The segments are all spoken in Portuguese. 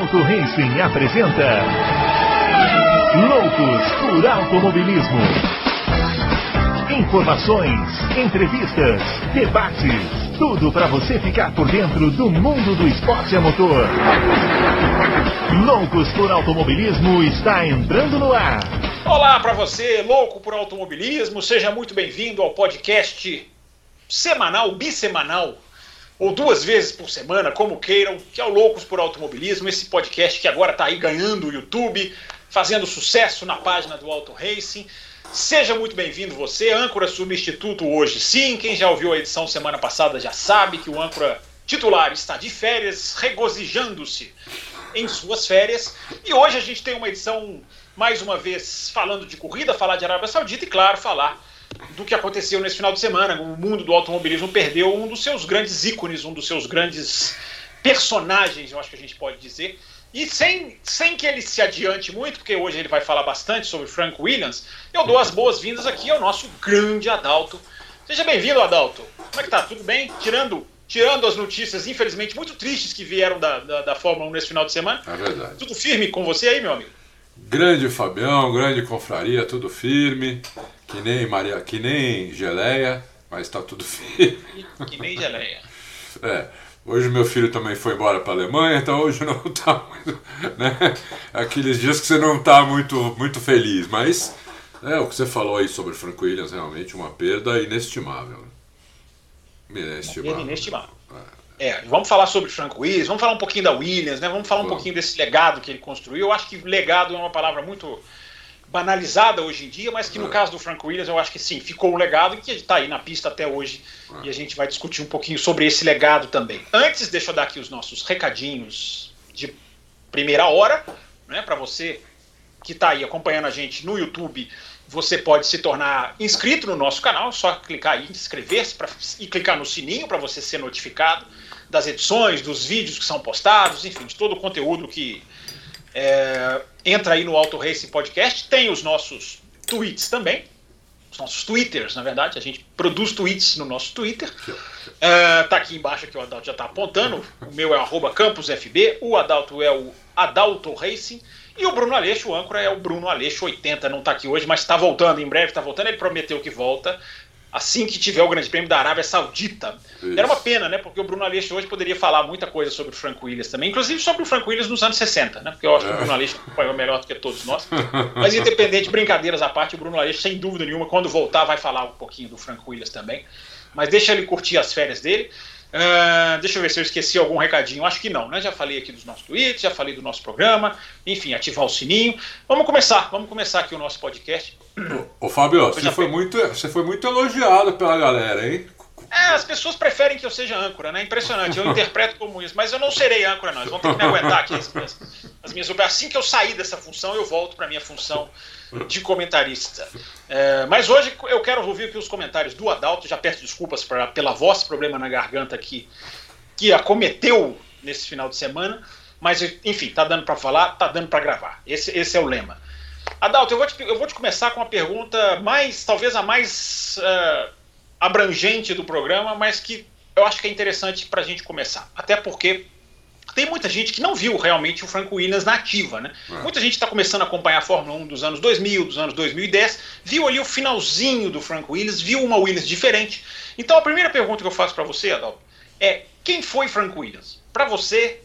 Auto Racing apresenta Loucos por Automobilismo. Informações, entrevistas, debates, tudo para você ficar por dentro do mundo do esporte a motor. Loucos por Automobilismo está entrando no ar. Olá para você, louco por automobilismo, seja muito bem-vindo ao podcast semanal, bissemanal ou duas vezes por semana, como queiram, que é o Loucos por Automobilismo, esse podcast que agora está aí ganhando o YouTube, fazendo sucesso na página do Auto Racing. Seja muito bem-vindo você, âncora substituto hoje. Sim, quem já ouviu a edição semana passada já sabe que o âncora titular está de férias, regozijando-se em suas férias. E hoje a gente tem uma edição, mais uma vez, falando de corrida, falar de Arábia Saudita e, claro, falar do que aconteceu nesse final de semana. O mundo do automobilismo perdeu um dos seus grandes ícones, um dos seus grandes personagens, eu acho que a gente pode dizer. E sem, sem que ele se adiante muito, porque hoje ele vai falar bastante sobre Frank Williams, eu dou as boas-vindas aqui ao nosso grande Adalto. Seja bem-vindo, Adalto. Como é que tá? Tudo bem? Tirando, tirando as notícias, infelizmente, muito tristes que vieram da, da, da Fórmula 1 nesse final de semana. É verdade. Tudo firme com você aí, meu amigo? Grande Fabião, grande confraria, tudo firme. Que nem Maria, que nem geleia, mas tá tudo firme. Que nem geleia. É. Hoje meu filho também foi embora para a Alemanha, então hoje não tá muito, né? Aqueles dias que você não tá muito, muito feliz, mas é o que você falou aí sobre Franco Williams, realmente uma perda inestimável. Né? Inestimável. Perda inestimável. É. é, vamos falar sobre Franco Williams, vamos falar um pouquinho da Williams, né? Vamos falar um pouquinho desse legado que ele construiu. Eu acho que legado é uma palavra muito banalizada hoje em dia, mas que no é. caso do Frank Williams eu acho que sim, ficou um legado e que está aí na pista até hoje e a gente vai discutir um pouquinho sobre esse legado também. Antes, deixa eu dar aqui os nossos recadinhos de primeira hora, né, para você que está aí acompanhando a gente no YouTube, você pode se tornar inscrito no nosso canal, só clicar aí, inscrever-se e clicar no sininho para você ser notificado das edições, dos vídeos que são postados, enfim, de todo o conteúdo que é, entra aí no Auto Racing Podcast, tem os nossos tweets também, os nossos twitters, na verdade, a gente produz tweets no nosso Twitter. É, tá aqui embaixo que o Adalto já está apontando. O meu é o campusfb, o Adalto é o Adalto Racing. E o Bruno Aleixo, o âncora, é o Bruno Aleixo 80, não está aqui hoje, mas está voltando, em breve está voltando. Ele prometeu que volta assim que tiver o Grande Prêmio da Arábia Saudita. Isso. Era uma pena, né? Porque o Bruno Aleixo hoje poderia falar muita coisa sobre o Frank Williams também, inclusive sobre o Frank Williams nos anos 60, né? Porque eu acho que o Bruno Aleixo acompanhou melhor do que todos nós. Mas independente, brincadeiras à parte, o Bruno Aleixo, sem dúvida nenhuma, quando voltar, vai falar um pouquinho do Frank Williams também. Mas deixa ele curtir as férias dele. Uh, deixa eu ver se eu esqueci algum recadinho. Acho que não, né? Já falei aqui dos nossos tweets, já falei do nosso programa. Enfim, ativar o sininho. Vamos começar, vamos começar aqui o nosso podcast. Ô, Fábio, você foi, muito, você foi muito elogiado pela galera, hein? É, as pessoas preferem que eu seja âncora, né? Impressionante. Eu interpreto como isso, mas eu não serei âncora, não. Eles vão ter que me aguentar aqui as minhas, as minhas Assim que eu sair dessa função, eu volto para minha função de comentarista. É, mas hoje eu quero ouvir aqui os comentários do Adalto. Já peço desculpas pra, pela voz, problema na garganta aqui, que acometeu nesse final de semana. Mas, enfim, tá dando para falar, tá dando para gravar. Esse, esse é o lema. Adalto, eu vou, te, eu vou te começar com uma pergunta mais, talvez a mais uh, abrangente do programa, mas que eu acho que é interessante para a gente começar. Até porque tem muita gente que não viu realmente o Franco Williams na ativa, né? É. Muita gente está começando a acompanhar a Fórmula 1 dos anos 2000, dos anos 2010, viu ali o finalzinho do Franco Williams, viu uma Williams diferente. Então a primeira pergunta que eu faço para você, Adalto, é quem foi Franco Williams? Para você,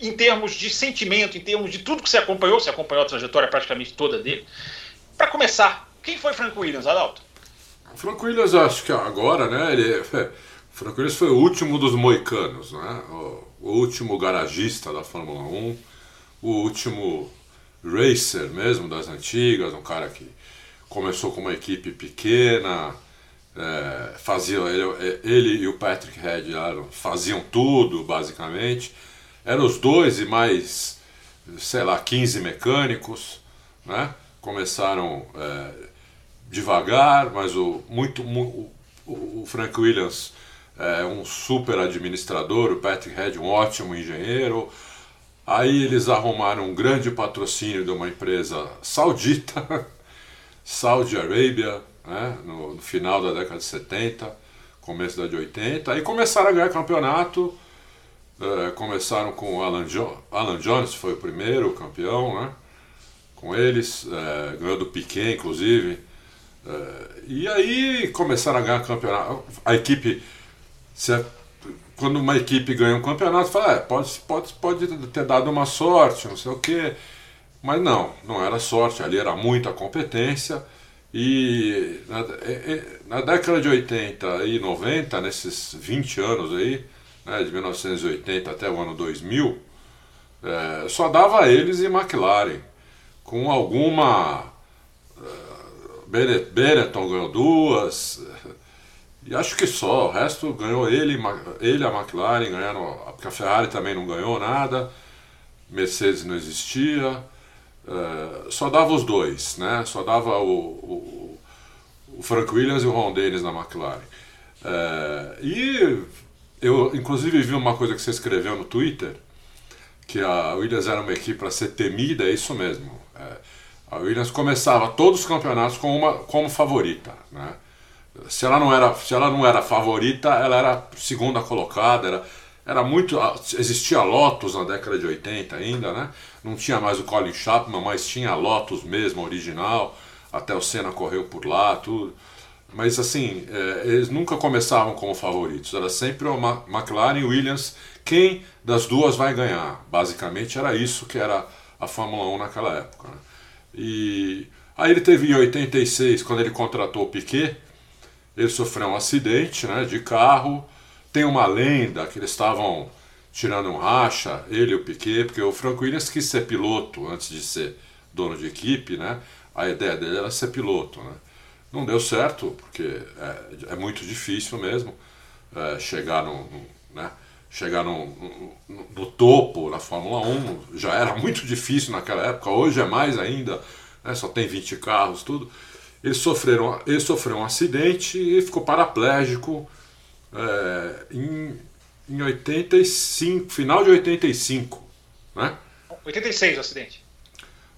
em termos de sentimento, em termos de tudo que você acompanhou, você acompanhou a trajetória praticamente toda dele. Para começar, quem foi Franco Williams, Adalto? Franco Williams, acho que agora, né? Ele, é, Franco Williams foi o último dos moicanos, né? O, o último garagista da Fórmula 1, o último racer mesmo das antigas, um cara que começou com uma equipe pequena, é, fazia ele, ele, e o Patrick Head faziam tudo basicamente eram os dois e mais, sei lá, 15 mecânicos, né? Começaram é, devagar, mas o, muito, o, o Frank Williams é um super administrador, o Patrick Head um ótimo engenheiro. Aí eles arrumaram um grande patrocínio de uma empresa saudita, Saudi Arabia, né? no, no final da década de 70, começo da de 80. Aí começaram a ganhar campeonato É, começaram com o Alan, jo Alan Jones, foi o primeiro campeão, né? Com eles, é, ganhou do Piquet, inclusive. É, e aí começaram a ganhar campeonato. A equipe, se, quando uma equipe ganha um campeonato, fala, é, pode, pode, pode ter dado uma sorte, não sei o quê. Mas não, não era sorte, ali era muita competência. E na, na década de 80 e 90, nesses 20 anos aí, né, de 1980 até o ano 2000, é, só dava eles e McLaren, com alguma. Uh, Benetton ganhou duas, e acho que só, o resto ganhou ele, ele a McLaren, ganharam, porque a Ferrari também não ganhou nada, Mercedes não existia. Uh, só dava os dois, né? Só dava o, o, o Frank Williams e o Ron Dennis na McLaren. Uh, e eu, inclusive, vi uma coisa que você escreveu no Twitter, que a Williams era uma equipe para ser temida, é isso mesmo. É, a Williams começava todos os campeonatos com uma, como favorita, né? Se ela não era, se ela não era favorita, ela era segunda colocada, era, era muito. Existia Lotus na década de 80 ainda, né? Não tinha mais o Colin Chapman, mas tinha Lotus mesmo, original. Até o Senna correu por lá, tudo. Mas assim, é, eles nunca começavam como favoritos. Era sempre o McLaren e Williams. Quem das duas vai ganhar? Basicamente era isso que era a Fórmula 1 naquela época. Né? E aí ele teve em 86, quando ele contratou o Piquet, ele sofreu um acidente né, de carro. Tem uma lenda que eles estavam tirando um racha, ele e o Piquet, porque o Frank Williams quis ser piloto antes de ser dono de equipe, né? A ideia dele era ser piloto, né? Não deu certo, porque é, é muito difícil mesmo é, chegar no, no, né? chegar no, no, no, topo na Fórmula 1. Já era muito difícil naquela época, hoje é mais ainda, né? só tem 20 carros, tudo. Ele, sofreram, ele sofreu um acidente e ficou paraplégico é, em em 85, final de 85, né? 86 o acidente.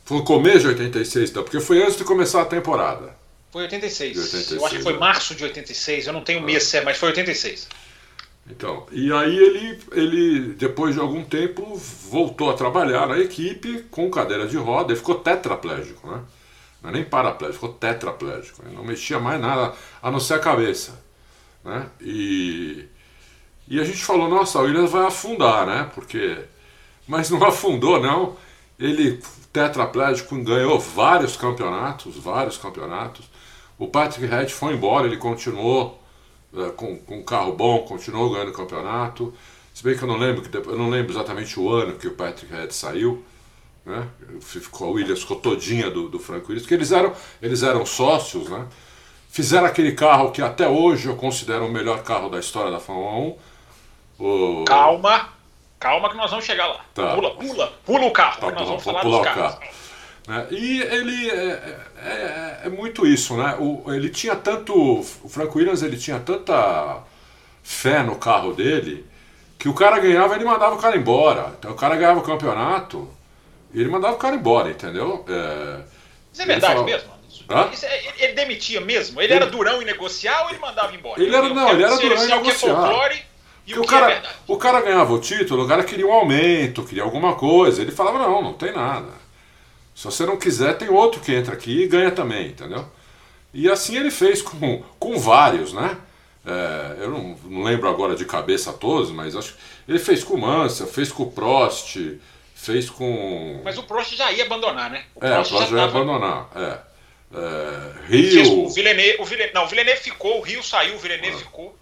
Foi no começo de 86, então, porque foi antes de começar a temporada. Foi 86. 86 eu acho que foi né? março de 86, eu não tenho ah. mês, mas foi 86. Então, e aí ele, ele, depois de algum tempo, voltou a trabalhar na equipe com cadeira de roda, ele ficou tetraplégico, né? Não é nem paraplégico, ficou tetraplégico. Ele não mexia mais nada a não ser a cabeça. Né? E e a gente falou, nossa, a Williams vai afundar, né? Porque. Mas não afundou, não. Ele, tetraplégico, ganhou vários campeonatos, vários campeonatos. O Patrick Head foi embora, ele continuou é, com, com um carro bom, continuou ganhando campeonato. Se bem que eu não lembro, eu não lembro exatamente o ano que o Patrick Head saiu. Né? Ficou, a Williams ficou todinha do, do Frank Williams, porque eles eram, eles eram sócios, né? Fizeram aquele carro que até hoje eu considero o melhor carro da história da Fórmula 1 o... Calma, calma que nós vamos chegar lá. Tá. Pula, pula, pula o carro, tá, nós vamos falar dos carros. Carro. Né? E ele é, é, é, é, muito isso, né? O, ele tinha tanto. O Frank Williams ele tinha tanta fé no carro dele que o cara ganhava ele mandava o cara embora. Então o cara ganhava o campeonato e ele mandava o cara embora, entendeu? É, Isso é verdade falava, mesmo? É, ele demitia mesmo? Ele, ele, era durão em negociar ou ele mandava embora? Ele era, não, ele era durão em negociar. E o, o cara, é o cara ganhava o título, o cara queria um aumento, queria alguma coisa. Ele falava, não, não tem nada. Se você não quiser, tem outro que entra aqui e ganha também, entendeu? E assim ele fez com, com vários, né? É, eu não, não, lembro agora de cabeça todos, mas acho ele fez com o Mansell, fez com o Prost, fez com. Mas o Prost já ia abandonar, né? O é, Prost o Prost já, já ia tava... abandonar. É. É, Rio. O Villeneuve, o Villeneuve, não, o Villeneuve ficou, o Rio saiu, o Villeneuve ah. ficou.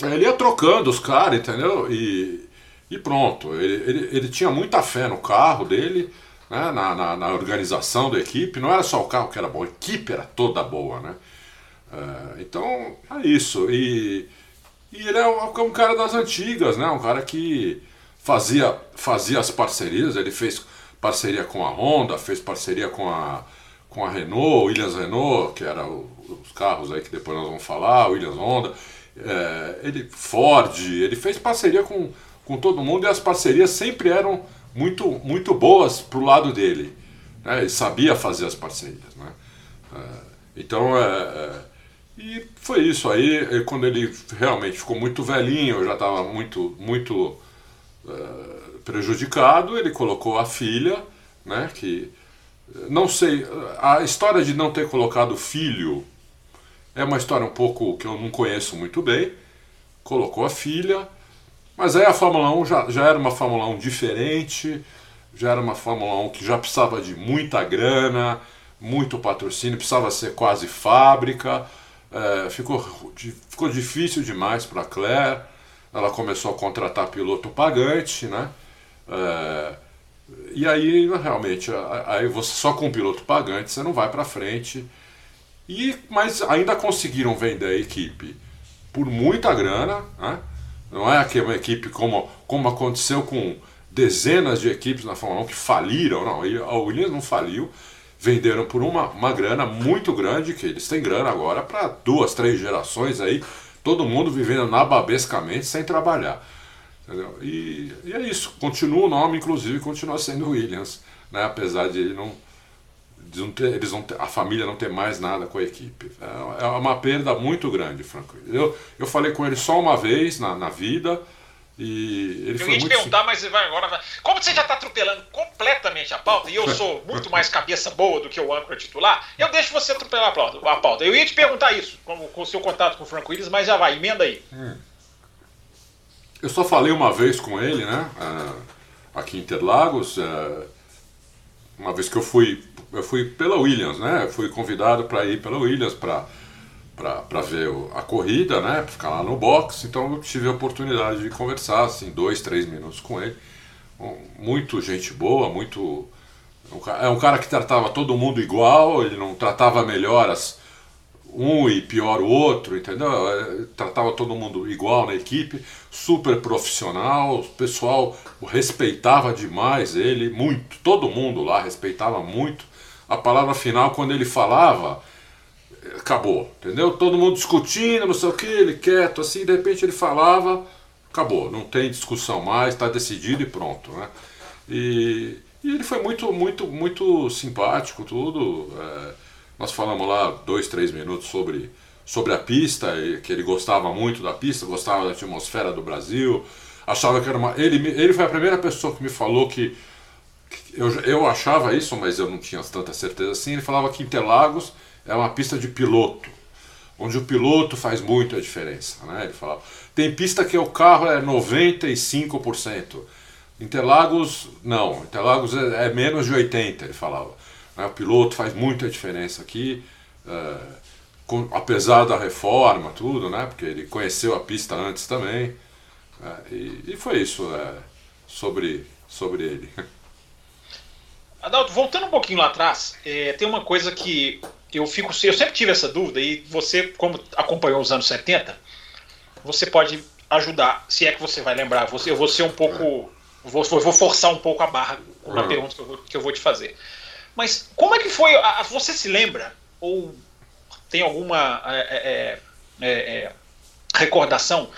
Ele ia trocando os caras, entendeu? E, e pronto. Ele, ele, ele tinha muita fé no carro dele, né? na, na, na, organização da equipe. Não era só o carro que era bom, a equipe era toda boa, né? É, então, é isso. E, e ele é um, é um, cara das antigas, né? Um cara que fazia, fazia as parcerias. Ele fez parceria com a Honda, fez parceria com a, com a Renault, Williams Renault, que era o, os carros aí que depois nós vamos falar, Williams Honda é, ele Ford, ele fez parceria com, com todo mundo e as parcerias sempre eram muito, muito boas pro lado dele. Né? Ele sabia fazer as parcerias. Né? É, então, é, é E foi isso aí, quando ele realmente ficou muito velhinho, já estava muito, muito uh, prejudicado, ele colocou a filha, né, que não sei, a história de não ter colocado filho é uma história um pouco que eu não conheço muito bem. Colocou a filha, mas aí a Fórmula 1 já, já era uma Fórmula 1 diferente, já era uma Fórmula 1 que já precisava de muita grana, muito patrocínio, precisava ser quase fábrica. É, ficou, ficou difícil demais para a Claire. Ela começou a contratar piloto pagante, né? É, e aí realmente, aí você só com piloto pagante você não vai para frente. E, mas ainda conseguiram vender a equipe por muita grana, né? Não é uma equipe como, como aconteceu com dezenas de equipes na Fórmula 1 que faliram, não, a Williams não faliu, venderam por uma, uma grana muito grande, que eles têm grana agora para duas, três gerações aí, todo mundo vivendo nababescamente sem trabalhar. Entendeu? E, e é isso, continua o nome, inclusive continua sendo Williams, né? apesar de ele não eles não ter, eles não ter, a família não ter mais nada com a equipe. É, é uma perda muito grande, Franco. Eu, eu falei com ele só uma vez na, na vida. E ele eu foi ia te perguntar, mas vai agora. Vai. Como você já está atropelando completamente a pauta, e eu sou muito mais cabeça boa do que o âncora titular, eu deixo você atropelar a pauta. Eu ia te perguntar isso, com, com o seu contato com o Franco Willis, mas já vai, emenda aí. Hum. Eu só falei uma vez com ele, né? Uh, aqui em Interlagos. Uh, uma vez que eu fui eu fui pela Williams, né? Eu fui convidado para ir pela Williams para para ver a corrida, né? Pra ficar lá no box. Então eu tive a oportunidade de conversar, assim, dois, três minutos com ele. Muito gente boa, muito. É um cara que tratava todo mundo igual, ele não tratava melhor as, um e pior o outro, entendeu? É, tratava todo mundo igual na equipe, super profissional, o pessoal respeitava demais ele, muito, todo mundo lá respeitava muito a palavra final, quando ele falava, acabou, entendeu? Todo mundo discutindo, não sei o que, ele quieto, assim, de repente ele falava, acabou, não tem discussão mais, está decidido e pronto, né? E, e, ele foi muito, muito, muito simpático, tudo. É, nós falamos lá dois, três minutos sobre, sobre a pista, que ele gostava muito da pista, gostava da atmosfera do Brasil, achava que era uma. Ele, ele foi a primeira pessoa que me falou que eu, eu achava isso, mas eu não tinha tanta certeza assim. Ele falava que Interlagos é uma pista de piloto, onde o piloto faz muita diferença. Né? Ele falava. Tem pista que o carro é 95%. Interlagos, não. Interlagos é, é menos de 80%, ele falava. Né? O piloto faz muita diferença aqui. É, com, apesar da reforma, tudo, né? Porque ele conheceu a pista antes também. É, e, e, foi isso é, sobre, sobre ele. Adalto, voltando um pouquinho lá atrás, é, tem uma coisa que eu fico. Eu sempre tive essa dúvida, e você, como acompanhou os anos 70, você pode ajudar, se é que você vai lembrar. Você, eu vou ser um pouco. Vou, vou forçar um pouco a barra na uhum. pergunta que eu, vou, que eu, vou, te fazer. Mas como é que foi. A, você se lembra? Ou tem alguma é, é, é, é recordação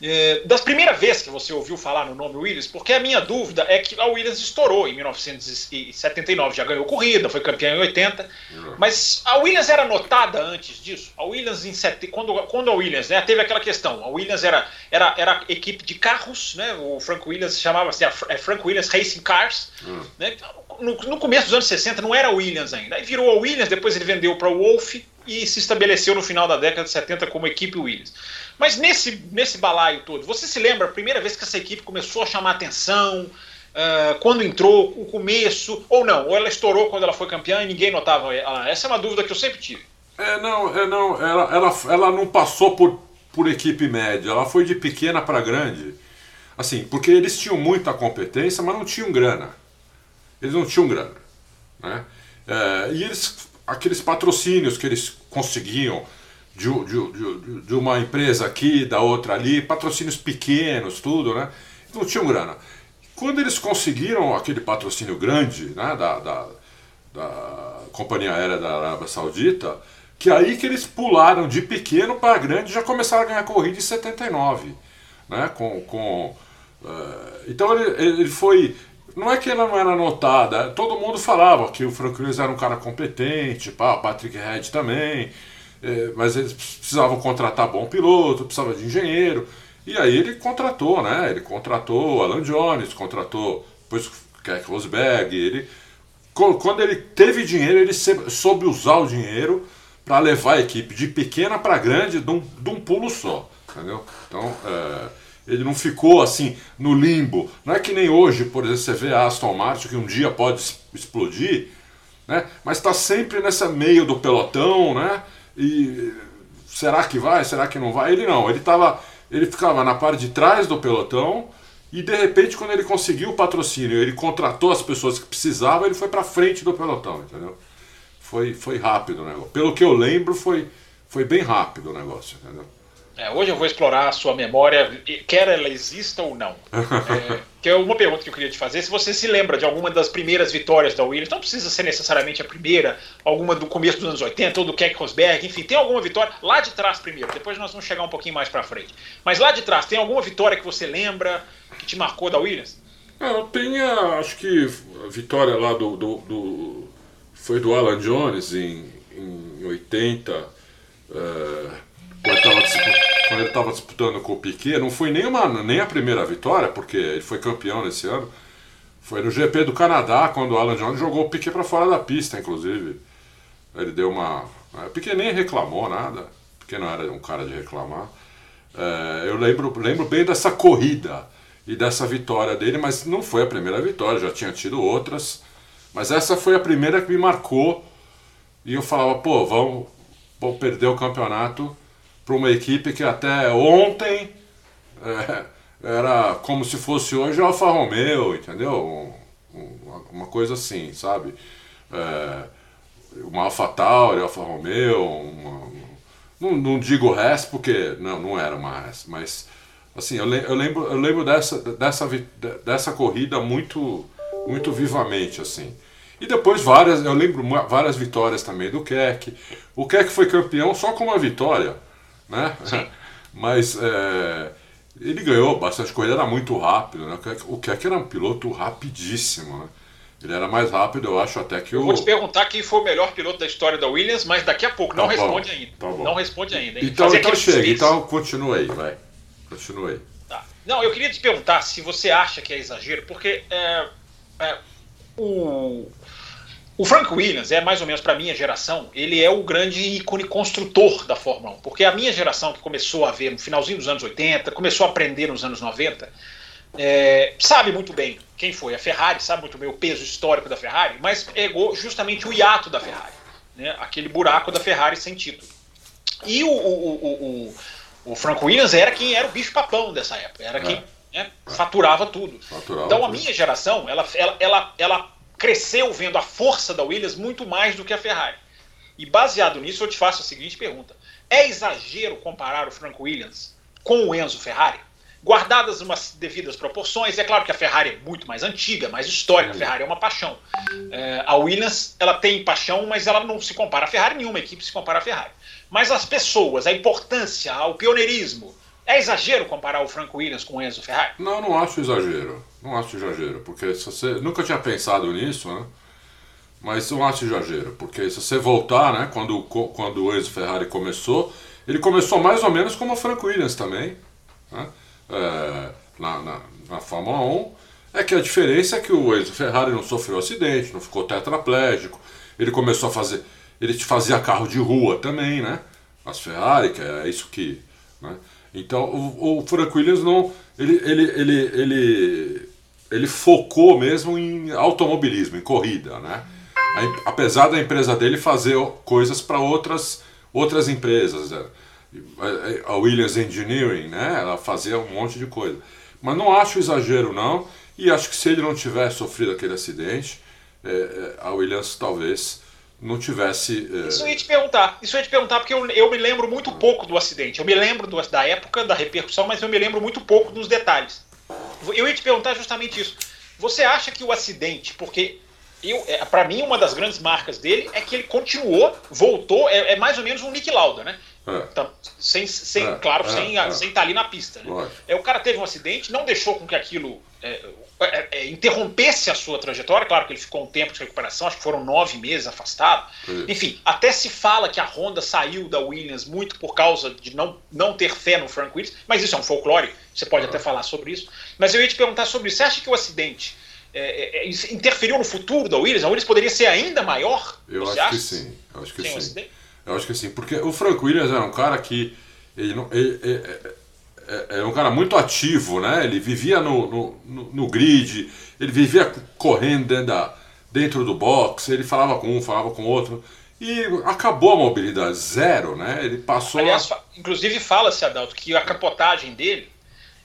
é, das primeiras vezes que você ouviu falar no nome Williams, porque a minha dúvida é que a Williams estourou em 1979, já ganhou corrida, foi campeã em 80, uhum. mas a Williams era notada antes disso? A Williams em set... quando, quando a Williams, né, teve aquela questão, a Williams era, era, era equipe de carros, né, o Frank Williams chamava assim, a é Frank Williams Racing Cars, uhum. né, no, no, começo dos anos 60 não era a Williams ainda, aí virou a Williams, depois ele vendeu para o Wolf e se estabeleceu no final da década de 70 como equipe Williams. Mas nesse, nesse balaio todo, você se lembra a primeira vez que essa equipe começou a chamar atenção? Uh, quando entrou, o começo, ou não? Ou ela estourou quando ela foi campeã e ninguém notava ela? Essa é uma dúvida que eu sempre tive. É, não, é, não ela, ela, ela não passou por, por equipe média, ela foi de pequena para grande. Assim, porque eles tinham muita competência, mas não tinham grana. Eles não tinham grana. Né? É, e eles, aqueles patrocínios que eles conseguiam de, de, de, de, uma empresa aqui, da outra ali, patrocínios pequenos, tudo, né? Não tinham grana. Quando eles conseguiram aquele patrocínio grande né, da, da, da Companhia Aérea da Arábia Saudita, que aí que eles pularam de pequeno para grande já começaram a ganhar corrida em 79. Né, com, com, uh, então ele, ele foi. Não é que ela não era notada, todo mundo falava que o Frank Williams era um cara competente, pá, o Patrick Head também. é, mas eles precisavam contratar bom piloto, precisava de engenheiro. E aí ele contratou, né? Ele contratou Alan Jones, contratou depois Keck Rosberg. Ele, quando ele teve dinheiro, ele soube usar o dinheiro para levar a equipe de pequena para grande de um, de um pulo só. Entendeu? Então, é, ele não ficou assim no limbo. Não é que nem hoje, por exemplo, você vê a Aston Martin que um dia pode explodir, né? mas está sempre nessa meio do pelotão, né? E será que vai? Será que não vai? Ele não, ele tava, ele ficava na parte de trás do pelotão e de repente quando ele conseguiu o patrocínio, ele contratou as pessoas que precisava, ele foi para frente do pelotão, entendeu? Foi, foi rápido o negócio. Pelo que eu lembro, foi, foi bem rápido o negócio, entendeu? É, hoje eu vou explorar a sua memória, quer ela exista ou não. É, que é uma pergunta que eu queria te fazer. Se você se lembra de alguma das primeiras vitórias da Williams, não precisa ser necessariamente a primeira, alguma do começo dos anos 80 ou do Keck Rosberg, enfim, tem alguma vitória lá de trás primeiro, depois nós vamos chegar um pouquinho mais para frente. Mas lá de trás, tem alguma vitória que você lembra que te marcou da Williams? Não, tem a, acho que a vitória lá do, do, do foi do Alan Jones em, em 80. Uh, quando ele estava disputando com o Piquet, não foi nem, uma, nem a primeira vitória, porque ele foi campeão nesse ano. Foi no GP do Canadá, quando o Alan Jones jogou o Piquet para fora da pista, inclusive. Ele deu uma. O Piquet nem reclamou nada, porque não era um cara de reclamar. É, eu lembro, lembro bem dessa corrida e dessa vitória dele, mas não foi a primeira vitória, já tinha tido outras. Mas essa foi a primeira que me marcou. E eu falava, pô, vamos, vamos perder o campeonato para uma equipe que até ontem é, era como se fosse hoje Alfa Romeo, entendeu? Um, uma coisa assim, sabe? É, uma Alfa Tauri, Alfa Romeo, uma, não, não digo Res porque não, não era uma mas assim, eu, eu, lembro, eu lembro dessa, dessa, dessa corrida muito, muito vivamente, assim. E depois várias, eu lembro várias vitórias também do Keck. O Keck foi campeão só com uma vitória né? Sim. Mas é, ele ganhou bastante corrida, era muito rápido, né? O Keck era um piloto rapidíssimo, né? Ele era mais rápido, eu acho até que o. Eu vou te perguntar quem foi o melhor piloto da história da Williams, mas daqui a pouco. Tá não bom, responde ainda. Tá não responde ainda. Hein? Então, então chega, então continua aí, vai. Continua aí. Tá. Não, eu queria te perguntar se você acha que é exagero, porque é, é, o, o Frank Williams é mais ou menos para a minha geração, ele é o grande ícone construtor da Fórmula 1, porque a minha geração que começou a ver no finalzinho dos anos 80, começou a aprender nos anos 90, é, sabe muito bem quem foi a Ferrari, sabe muito bem o peso histórico da Ferrari, mas pegou justamente o hiato da Ferrari, né, aquele buraco da Ferrari sem título. E o, o, o, o, Frank Williams era quem era o bicho papão dessa época, era quem é. né, faturava tudo. Faturava então a minha geração, ela, ela, ela, ela cresceu vendo a força da Williams muito mais do que a Ferrari. E baseado nisso, eu te faço a seguinte pergunta: é exagero comparar o Frank Williams com o Enzo Ferrari? Guardadas umas devidas proporções, é claro que a Ferrari é muito mais antiga, mais histórica, a Ferrari é uma paixão. É, a Williams, ela tem paixão, mas ela não se compara a Ferrari, nenhuma equipe se compara a Ferrari. Mas as pessoas, a importância, o pioneirismo, é exagero comparar o Frank Williams com o Enzo Ferrari? Não, não acho exagero. Não acho exagero, porque se você nunca tinha pensado nisso, né? Mas não acho exagero, porque se você voltar, né, quando, quando o Enzo Ferrari começou, ele começou mais ou menos como o Frank Williams também, né? É, na, na, na Fórmula 1. É que a diferença é que o Enzo Ferrari não sofreu acidente, não ficou tetraplégico, ele começou a fazer. Ele fazia carro de rua também, né? As Ferrari, que é isso que. Né? Então o, o Frank Williams não. Ele, ele, ele, ele, ele focou mesmo em automobilismo, em corrida, né? apesar da empresa dele fazer coisas para outras, outras empresas. Né? A Williams Engineering, né? Ela fazia um monte de coisa. Mas não acho exagero, não. E acho que se ele não tivesse sofrido aquele acidente, é, é a Williams talvez não tivesse. É... Isso eu ia te perguntar. Isso eu ia te perguntar, porque eu, eu me lembro muito pouco do acidente. Eu me lembro do, da época, da repercussão, mas eu me lembro muito pouco dos detalhes. Eu ia te perguntar justamente isso. Você acha que o acidente, porque eu, é, para mim, uma das grandes marcas dele é que ele continuou, voltou, é, é mais ou menos um Nick Lauda, né? É. Então, sem, sem é, claro, é, sem, sem estar tá ali na pista. Né? É, o cara teve um acidente, não deixou com que aquilo é, é, é, interrompesse a sua trajetória. Claro que ele ficou um tempo de recuperação, acho que foram nove meses afastado. Enfim, até se fala que a Honda saiu da Williams muito por causa de não, não ter fé no Frank Williams, mas isso é um folclore, você pode até falar sobre isso. Mas eu ia te perguntar sobre isso. Você acha que o acidente é, interferiu no futuro da Williams? A Williams poderia ser ainda maior? Eu acho acha? que sim. Eu acho que sim. Eu acho que sim, porque o Frank Williams era um cara que ele, não, ele, ele, é, é, um cara muito ativo, né? Ele vivia no, no, no, no grid, ele vivia correndo dentro, da, dentro do box, ele falava com um, falava com outro. E acabou a mobilidade, zero, né? Ele passou. Aliás, a... inclusive fala-se, Adalto, que a capotagem dele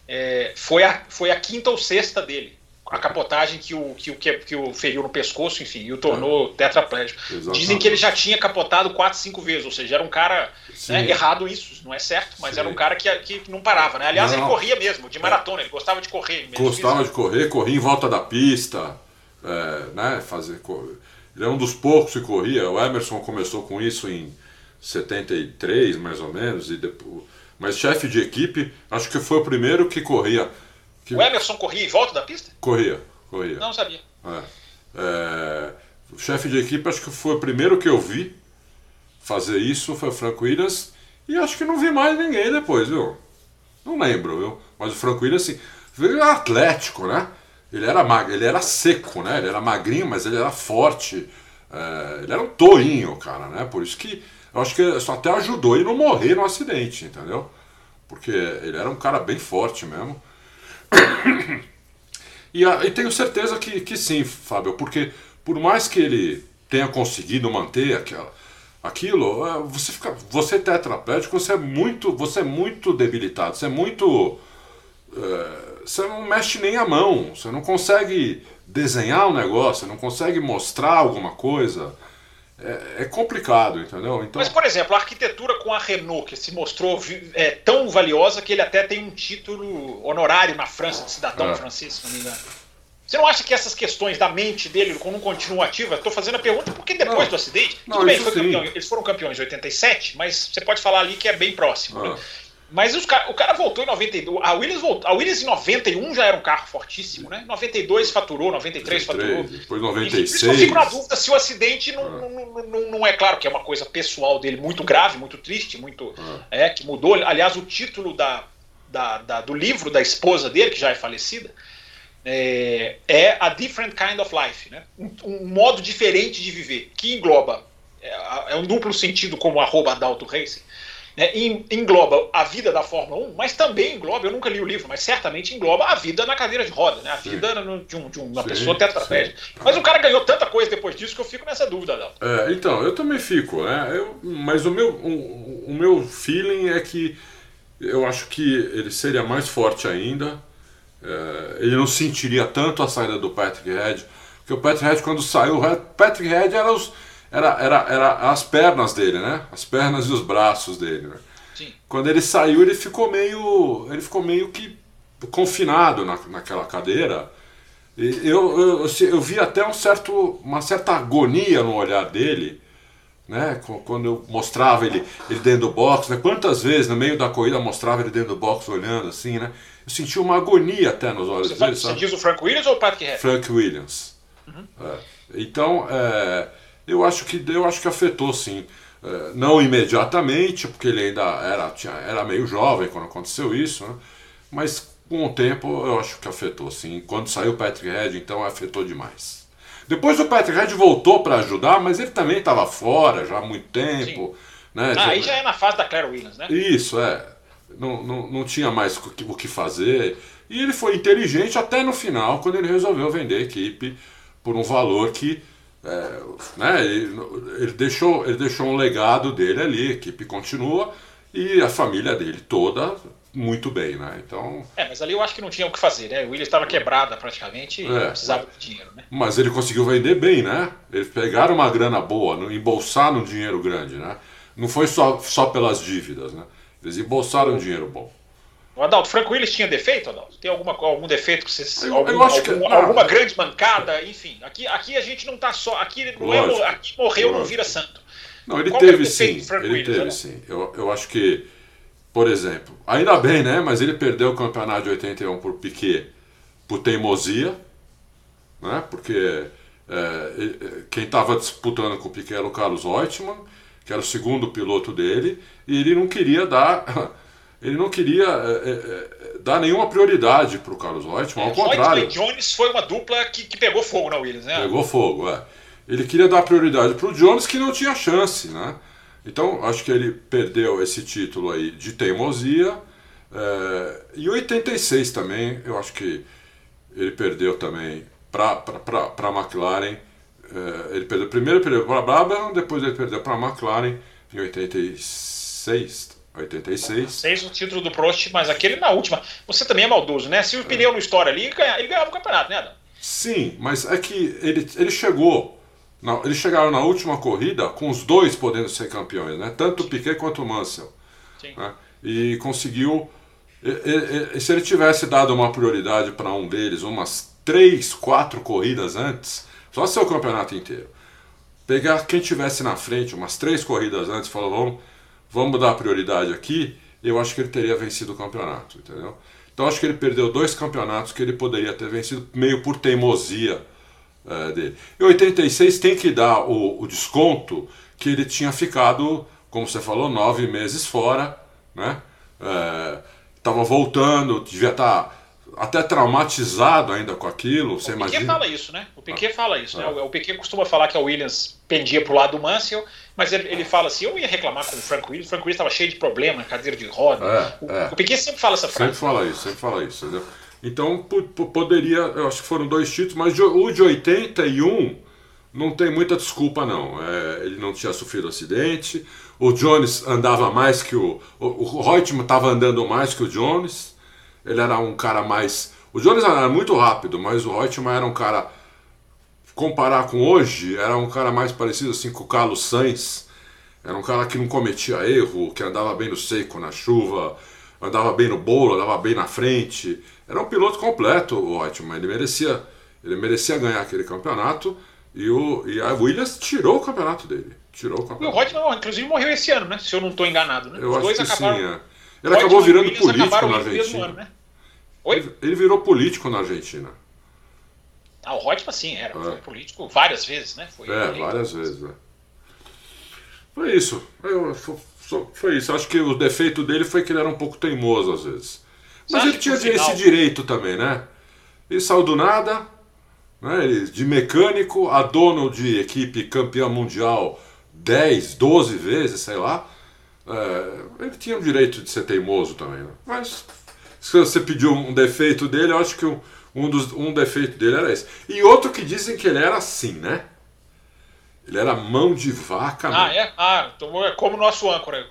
é, foi, a, foi a quinta ou sexta dele a capotagem que o, que, o, que, o feriu no pescoço, enfim, e o tornou é. tetraplégico. Exatamente. Dizem que ele já tinha capotado quatro, cinco vezes, ou seja, era um cara né, errado isso, não é certo, mas Sim. era um cara que, que não parava, né? Aliás, não. ele corria mesmo, de maratona, ele gostava de correr. Gostava de correr, corria em volta da pista, é, né, fazer... Ele é um dos poucos que corria, o Emerson começou com isso em 73, mais ou menos, e depois... Mas chefe de equipe, acho que foi o primeiro que corria que... O Emerson corria em volta da pista? Corria, corria. Não sabia. É. É... O chefe de equipe, acho que foi o primeiro que eu vi fazer isso, foi o Franco Williams, e acho que não vi mais ninguém depois, viu? Não lembro, viu? Mas o Franco Williams, assim, ele era atlético, né? Ele era, mag... ele era seco, né? Ele era magrinho, mas ele era forte. É... Ele era um toinho, cara, né? Por isso que eu acho que isso até ajudou ele não morrer no acidente, entendeu? Porque ele era um cara bem forte mesmo. E, e, tenho certeza que, que sim, Fábio, porque por mais que ele tenha conseguido manter aquela, aquilo, é, você fica, você é tetraplégico, você é muito, você é muito debilitado, você é muito, é, você não mexe nem a mão, você não consegue desenhar um negócio, você não consegue mostrar alguma coisa é, é, complicado, entendeu? Então... Mas, por exemplo, a arquitetura com a Renault, que se mostrou é, tão valiosa que ele até tem um título honorário na França, de cidadão é. francês, se não me engano. Você não acha que essas questões da mente dele não continuam ativas? Estou fazendo a pergunta porque depois não, do acidente. Não, tudo bem, campeão, eles foram campeões em 87, mas você pode falar ali que é bem próximo. Né? Mas os, o cara voltou em 92. A Williams, voltou, a Williams em 91 já era um carro fortíssimo, né? 92 faturou, 93 faturou. Depois 96. Enfim, eu fico na dúvida se o acidente não, ah. não, não, não, é claro que é uma coisa pessoal dele muito grave, muito triste, muito. Ah. É, que mudou. Aliás, o título da, da, da, do livro da esposa dele, que já é falecida, é, é A Different Kind of Life, né? Um, um modo diferente de viver, que engloba. É, é um duplo sentido, como arroba Adalto Racing né, engloba a vida da Fórmula 1, mas também engloba, eu nunca li o livro, mas certamente engloba a vida na cadeira de roda, né, a sim. vida de, um, de uma sim, pessoa tetraplégica. Mas o cara ganhou tanta coisa depois disso que eu fico nessa dúvida, Adão. É, então, eu também fico, né, eu, mas o meu, o, o meu feeling é que eu acho que ele seria mais forte ainda, é, ele não sentiria tanto a saída do Patrick Head, porque o Patrick Head quando saiu, o Patrick Head era os era, era, era as pernas dele, né? As pernas e os braços dele. Né? Sim. Quando ele saiu, ele ficou meio, ele ficou meio que confinado na, naquela cadeira. E eu, eu, eu vi até um certo, uma certa agonia no olhar dele, né? Quando eu mostrava ele, ele dentro do box, né? Quantas vezes no meio da corrida eu mostrava ele dentro do box olhando assim, né? Eu senti uma agonia até nos olhos você dele. Sabe? Você diz o Frank Williams ou o Patrick? Frank Williams. Uhum. É. Então, é, eu acho que, eu acho que afetou sim. É, não imediatamente, porque ele ainda era, tinha, era meio jovem quando aconteceu isso, né? mas com o tempo eu acho que afetou sim. Quando saiu o Patrick Red, então afetou demais. Depois o Patrick Red voltou para ajudar, mas ele também estava fora já há muito tempo. Né? Ah, aí já é na fase da Claire Williams, né? Isso, é. Não, não, não tinha mais o que fazer. E ele foi inteligente até no final, quando ele resolveu vender a equipe por um valor que é, né, ele, ele, deixou, ele deixou um legado dele ali, a equipe continua e a família dele toda muito bem, né? Então. É, mas ali eu acho que não tinha o que fazer, né? O Williams estava quebrada praticamente e é, precisava de dinheiro, né? Mas ele conseguiu vender bem, né? Eles pegaram uma grana boa, embolsaram um dinheiro grande, né? Não foi só, só pelas dívidas, né? Eles embolsaram um dinheiro bom. O Adalto, Franco Willis tinha defeito, Adalto? Tem alguma, algum defeito que você. Eu, algum, eu acho algum, que, alguma grande mancada, enfim. Aqui, aqui a gente não está só. Aqui, não é, aqui morreu, lógico. não vira santo. Não, ele Qual teve é sim. Ele Willis, teve né? sim. Eu, eu acho que, por exemplo, ainda bem, né? Mas ele perdeu o campeonato de 81 por Piquet por teimosia. né? porque é, quem estava disputando com o Piquet era o Carlos Reutemann, que era o segundo piloto dele, e ele não queria dar. Ele não queria é, é, dar nenhuma prioridade para o Carlos Reutemann, ao contrário. Reutemann e Jones foi uma dupla que, que pegou fogo na Williams, né? Pegou fogo, é. Ele queria dar prioridade para o Jones, que não tinha chance, né? Então, acho que ele perdeu esse título aí de teimosia. É, e 86 também, eu acho que ele perdeu também para a McLaren. É, ele perdeu, primeiro perdeu para a Brabham, depois ele perdeu para a McLaren em 86. 86. Seis o título do Prost, mas aquele na última. Você também é maldoso, né? Se o pneu não estoura ali, ele ganhava o campeonato, né, Adam? Sim, mas é que ele, ele chegou. Não, eles chegaram na última corrida com os dois podendo ser campeões, né? Tanto o Piquet quanto o Mansell. Sim. Né? E conseguiu. E, e, se ele tivesse dado uma prioridade para um deles, umas três, quatro corridas antes, só ser o campeonato inteiro. Pegar quem tivesse na frente, umas três corridas antes, falou, vamos, vamos dar prioridade aqui, eu acho que ele teria vencido o campeonato, entendeu? Então acho que ele perdeu dois campeonatos que ele poderia ter vencido meio por teimosia é, dele. Em 86 tem que dar o, o, desconto que ele tinha ficado, como você falou, nove meses fora, né? Estava é, voltando, devia estar tá até traumatizado ainda com aquilo. Você o Piquet imagina? fala isso, né? O Piquet ah, fala isso, né? ah. né? O, o Piquet costuma falar que a Williams pendia para o lado do Mansell, mas ele, ele fala assim: eu ia reclamar com o Frank Williams, o Frank Williams estava cheio de problema, cadeira de roda. É, o, é. o Piquet sempre fala essa frase. Sempre fala isso, sempre fala isso, entendeu? Então poderia, eu acho que foram dois títulos, mas o de 81 não tem muita desculpa não. É, ele não tinha sofrido acidente, o Jones andava mais que o. O, o Reutemann estava andando mais que o Jones. Ele era um cara mais. O Jones era muito rápido, mas o Reutemann era um cara. Comparar com hoje, era um cara mais parecido assim com o Carlos Sainz. Era um cara que não cometia erro, que andava bem no seco, na chuva, andava bem no bolo, andava bem na frente. Era um piloto completo, o Reutemann. Ele merecia, ele merecia ganhar aquele campeonato e, o, e a Williams tirou o campeonato dele. Tirou o campeonato. E o Reutemann, inclusive, morreu esse ano, né? Se eu não estou enganado. Né? Eu Os acho dois que acabaram... sim, é. Ele acabou virando político na Argentina. Ano, né? Oi? Ele virou político na Argentina. Ah, o Reutemann sim, era. É. Foi político várias vezes, né? Foi é, várias vezes, né? Foi isso. Eu, foi, foi isso. Acho que o defeito dele foi que ele era um pouco teimoso às vezes. Mas ele tinha final... esse direito também, né? Ele saiu do nada, né? Ele, de mecânico a dono de equipe campeã mundial 10, 12 vezes, sei lá. É, ele tinha o direito de ser teimoso também, né? Mas se você pediu um defeito dele, eu acho que um, um, dos, um defeito dele era esse. E outro que dizem que ele era assim, né? Ele era mão de vaca. Ah, mesmo. é? Ah, então é como nosso âncora.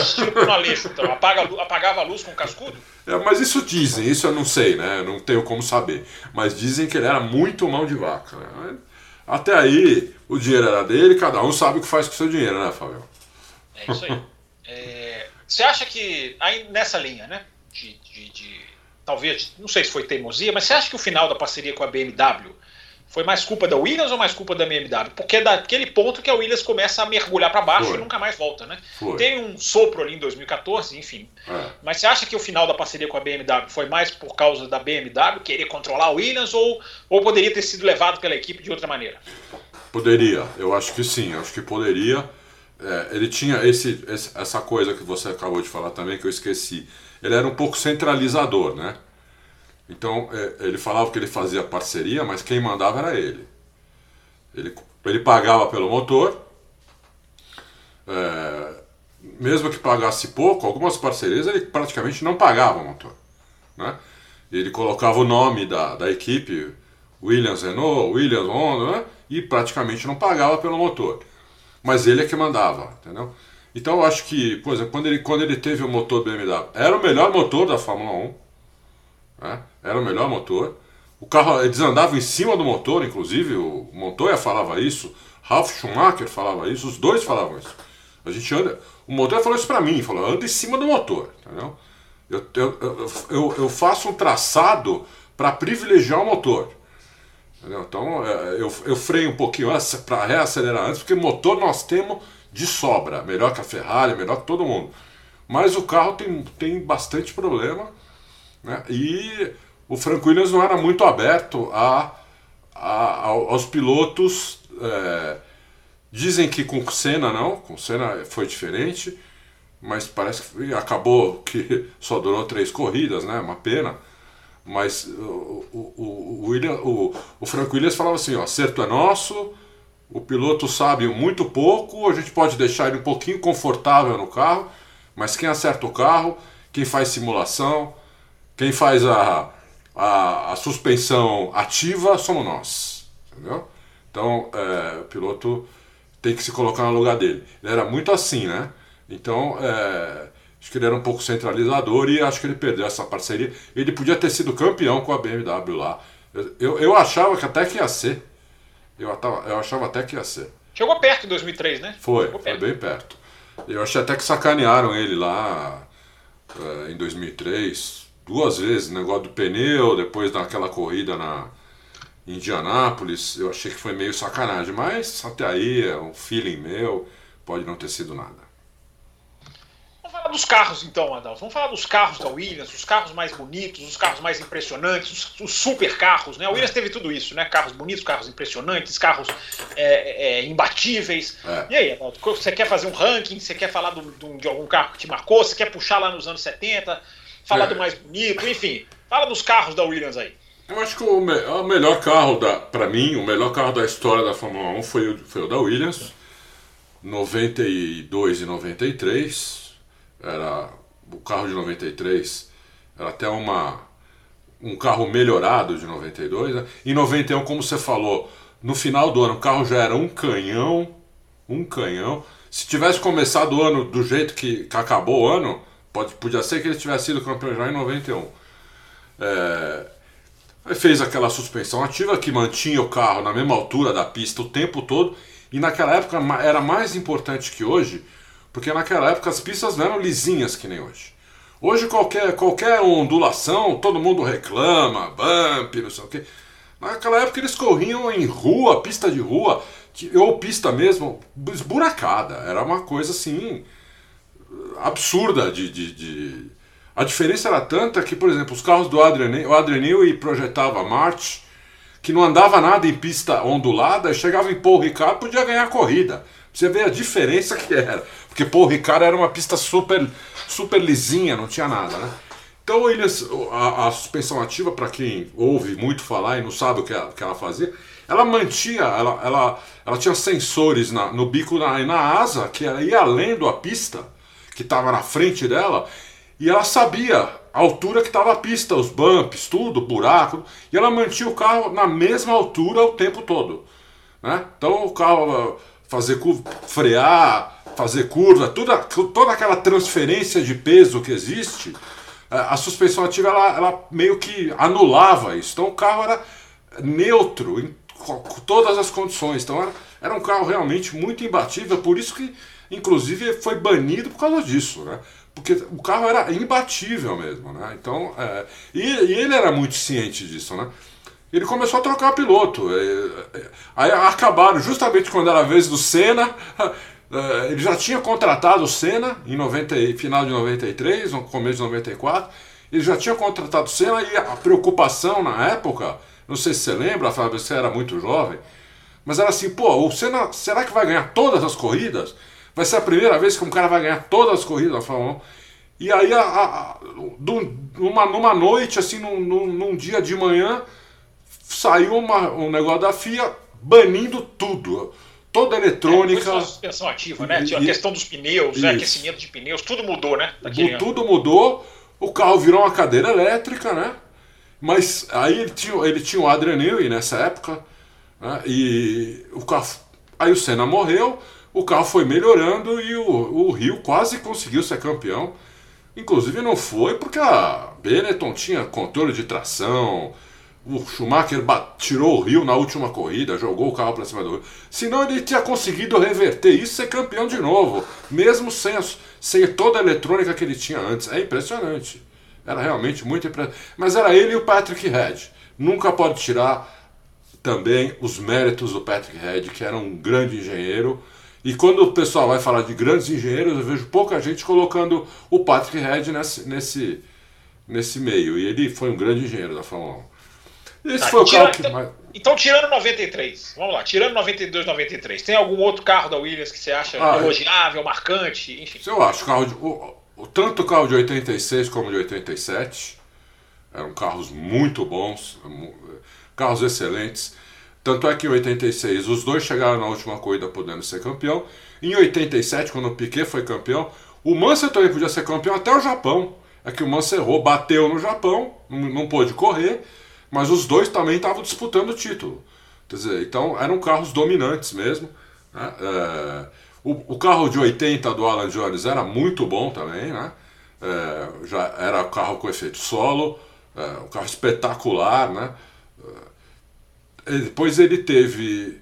Estilo no Aleixo, então. Apaga, apagava a luz com cascudo? É, mas isso dizem, isso eu não sei, né? Não tenho como saber. Mas dizem que ele era muito mão de vaca. Né? Até aí, o dinheiro era dele, cada um sabe o que faz com o seu dinheiro, né, Fábio? É isso aí. é, você acha que, aí nessa linha, né? De, de, de, talvez, não sei se foi teimosia, mas você acha que o final da parceria com a BMW foi mais culpa da Williams ou mais culpa da BMW? Porque é daquele ponto que a Williams começa a mergulhar para baixo Foi. e nunca mais volta, né? Foi. Tem um sopro ali em 2014, enfim. É. Mas você acha que o final da parceria com a BMW foi mais por causa da BMW querer controlar a Williams ou, ou poderia ter sido levado pela equipe de outra maneira? Poderia, eu acho que sim, acho que poderia. É, ele tinha esse, essa coisa que você acabou de falar também, que eu esqueci. Ele era um pouco centralizador, né? Então é, ele falava que ele fazia parceria, mas quem mandava era ele. Ele, ele pagava pelo motor, é, mesmo que pagasse pouco, algumas parcerias ele praticamente não pagava o motor. Né? Ele colocava o nome da, da equipe, Williams Renault, Williams Honda, né? e praticamente não pagava pelo motor. Mas ele é que mandava, entendeu? Então eu acho que, por exemplo, quando ele, quando ele teve o motor BMW, era o melhor motor da Fórmula 1. Né? Era o melhor motor. O carro, eles andavam em cima do motor, inclusive, o Montoya falava isso, Ralf Schumacher falava isso, os dois falavam isso. A gente anda. O Montoya falou isso pra mim, falou, anda em cima do motor, entendeu? Eu, eu, eu, eu faço um traçado para privilegiar o motor. Entendeu? Então é, eu, eu freio um pouquinho para reacelerar antes, porque motor nós temos de sobra, melhor que a Ferrari, melhor que todo mundo. Mas o carro tem, tem bastante problema né? E o Frank Williams não era muito aberto a, a, aos pilotos. É, dizem que com Senna não, com Senna foi diferente, mas parece que acabou que só durou três corridas, né? Uma pena. Mas o, o, o, William, o, o Frank Williams falava assim: ó, acerto é nosso, o piloto sabe muito pouco, a gente pode deixar ele um pouquinho confortável no carro, mas quem acerta o carro, quem faz simulação, quem faz a, a, a suspensão ativa somos nós. Entendeu? Então, é, o piloto tem que se colocar no lugar dele. Ele era muito assim, né? Então, é, acho que ele era um pouco centralizador e acho que ele perdeu essa parceria. Ele podia ter sido campeão com a BMW lá. Eu, eu achava que até que ia ser. Eu, eu achava até que ia ser. Chegou perto em 2003, né? Foi, foi bem perto. Eu achei até que sacanearam ele lá é, em 2003. Duas vezes, negócio do pneu, depois daquela corrida na Indianápolis. Eu achei que foi meio sacanagem, mas até aí é um feeling meu, pode não ter sido nada falar dos carros então, Adalto. Vamos falar dos carros da Williams, os carros mais bonitos, os carros mais impressionantes, os, os super carros, né? A Williams teve tudo isso, né? Carros bonitos, carros impressionantes, carros é, é, imbatíveis. É. E aí, Adalto, você quer fazer um ranking? Você quer falar do, do, de algum carro que te marcou? Você quer puxar lá nos anos 70? Falar do é. mais bonito? Enfim, fala dos carros da Williams aí. Eu acho que o, me o melhor carro, da, para mim, o melhor carro da história da Fórmula 1 foi o, foi o da Williams, 92 e 93 era o carro de 93 era até uma um carro melhorado de 92. Né? Em 91, como você falou, no final do ano o carro já era um canhão, um canhão. Se tivesse começado o ano do jeito que, que acabou o ano, pode, podia ser que ele tivesse sido campeão já em 91. É, aí fez aquela suspensão ativa que mantinha o carro na mesma altura da pista o tempo todo. E naquela época era mais importante que hoje, porque naquela época as pistas não eram lisinhas que nem hoje. Hoje qualquer, qualquer ondulação, todo mundo reclama, bump, não sei o quê. Naquela época eles corriam em rua, pista de rua, ou pista mesmo, esburacada. Era uma coisa assim absurda de, de, de... A diferença era tanta que, por exemplo, os carros do Adrian, o Newey projetava March, que não andava nada em pista ondulada, chegava em Paul Ricard podia ganhar a corrida. Você vê a diferença que era. Porque, pô, o Ricardo era uma pista super, super lisinha, não tinha nada, né? Então eles, a, a suspensão ativa, para quem ouve muito falar e não sabe o que ela, que ela fazia, ela mantinha, ela, ela, ela tinha sensores na, no bico e na, na asa que ia além da pista, que estava na frente dela, e ela sabia a altura que estava a pista, os bumps, tudo, buraco, e ela mantinha o carro na mesma altura o tempo todo. Né? Então o carro fazer curva, frear, fazer curva, toda, toda aquela transferência de peso que existe, a suspensão ativa ela, ela meio que anulava isso. Então o carro era neutro em todas as condições. Então era, era um carro realmente muito imbatível, por isso que inclusive foi banido por causa disso, né? Porque o carro era imbatível mesmo, né? Então, é, e, e ele era muito ciente disso, né? Ele começou a trocar piloto. É, é, aí acabaram, justamente quando era a vez do Senna, é, ele já tinha contratado o Senna em 90, final de 93, no começo de 94. Ele já tinha contratado o Senna e a preocupação na época, não sei se você lembra, Fábio, você era muito jovem, mas era assim, pô, o Senna, será que vai ganhar todas as corridas? Vai ser a primeira vez que um cara vai ganhar todas as corridas da Fórmula 1. E aí, a, a, numa, numa noite, assim, num, num, num dia de manhã, saiu uma, um negócio da FIA banindo tudo. Toda a eletrônica. É, suspensão ativa, né? Tinha a questão dos pneus, né? aquecimento de pneus, tudo mudou, né? Daquele tudo mudou. O carro virou uma cadeira elétrica, né? Mas aí ele tinha, ele tinha o Adrian Newey nessa época, né? e o carro. Aí o Senna morreu, o carro foi melhorando e o, o Rio quase conseguiu ser campeão. Inclusive não foi porque a Benetton tinha controle de tração, o Schumacher tirou o Rio na última corrida, jogou o carro para cima do Rio. Senão ele tinha conseguido reverter isso e ser campeão de novo, mesmo sem, a, sem toda a eletrônica que ele tinha antes. É impressionante. Era realmente muito impressionante. Mas era ele e o Patrick Head. Nunca pode tirar também os méritos do Patrick Head, que era um grande engenheiro. E quando o pessoal vai falar de grandes engenheiros, eu vejo pouca gente colocando o Patrick Head nesse, nesse, nesse meio. E ele foi um grande engenheiro da Fórmula 1. Esse tá, foi o carro que mais. Então, tirando 93, vamos lá, tirando 92, 93, tem algum outro carro da Williams que você acha ah, elogiável, marcante, enfim? Eu acho, carro de, o, o, tanto o carro de 86 como de 87 eram carros muito bons, carros excelentes. Tanto é que em 86 os dois chegaram na última corrida podendo ser campeão. Em 87, quando o Piquet foi campeão, o Mansell também podia ser campeão até o Japão. É que o Mansell errou, bateu no Japão, não, não pôde correr, mas os dois também estavam disputando o título. Quer dizer, então eram carros dominantes mesmo. Né? É, o, o, carro de 80 do Alan Jones era muito bom também, né? É, já era carro com efeito solo, é, um carro espetacular, né? É, depois ele teve,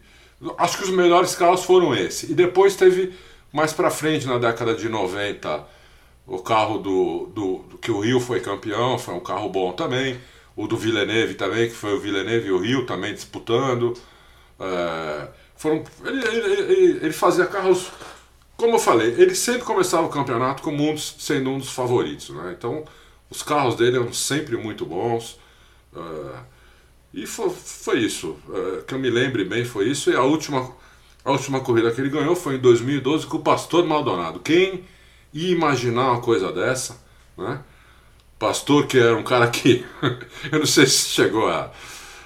acho que os melhores carros foram esse. E depois teve mais para frente na década de 90 o carro do, do, do, que o Rio foi campeão, foi um carro bom também. O do Villeneuve também, que foi o Villeneuve e o Rio também disputando. É, foram, ele, ele, ele, fazia carros, como eu falei, ele sempre começava o campeonato como um dos, sendo um dos favoritos. Né? Então, os carros dele eram sempre muito bons. É, e foi, foi isso. É, que eu me lembre bem, foi isso. E a última, a última corrida que ele ganhou foi em 2012 com o Pastor Maldonado. Quem ia imaginar uma coisa dessa? Né? Pastor, que era um cara que eu não sei se chegou a,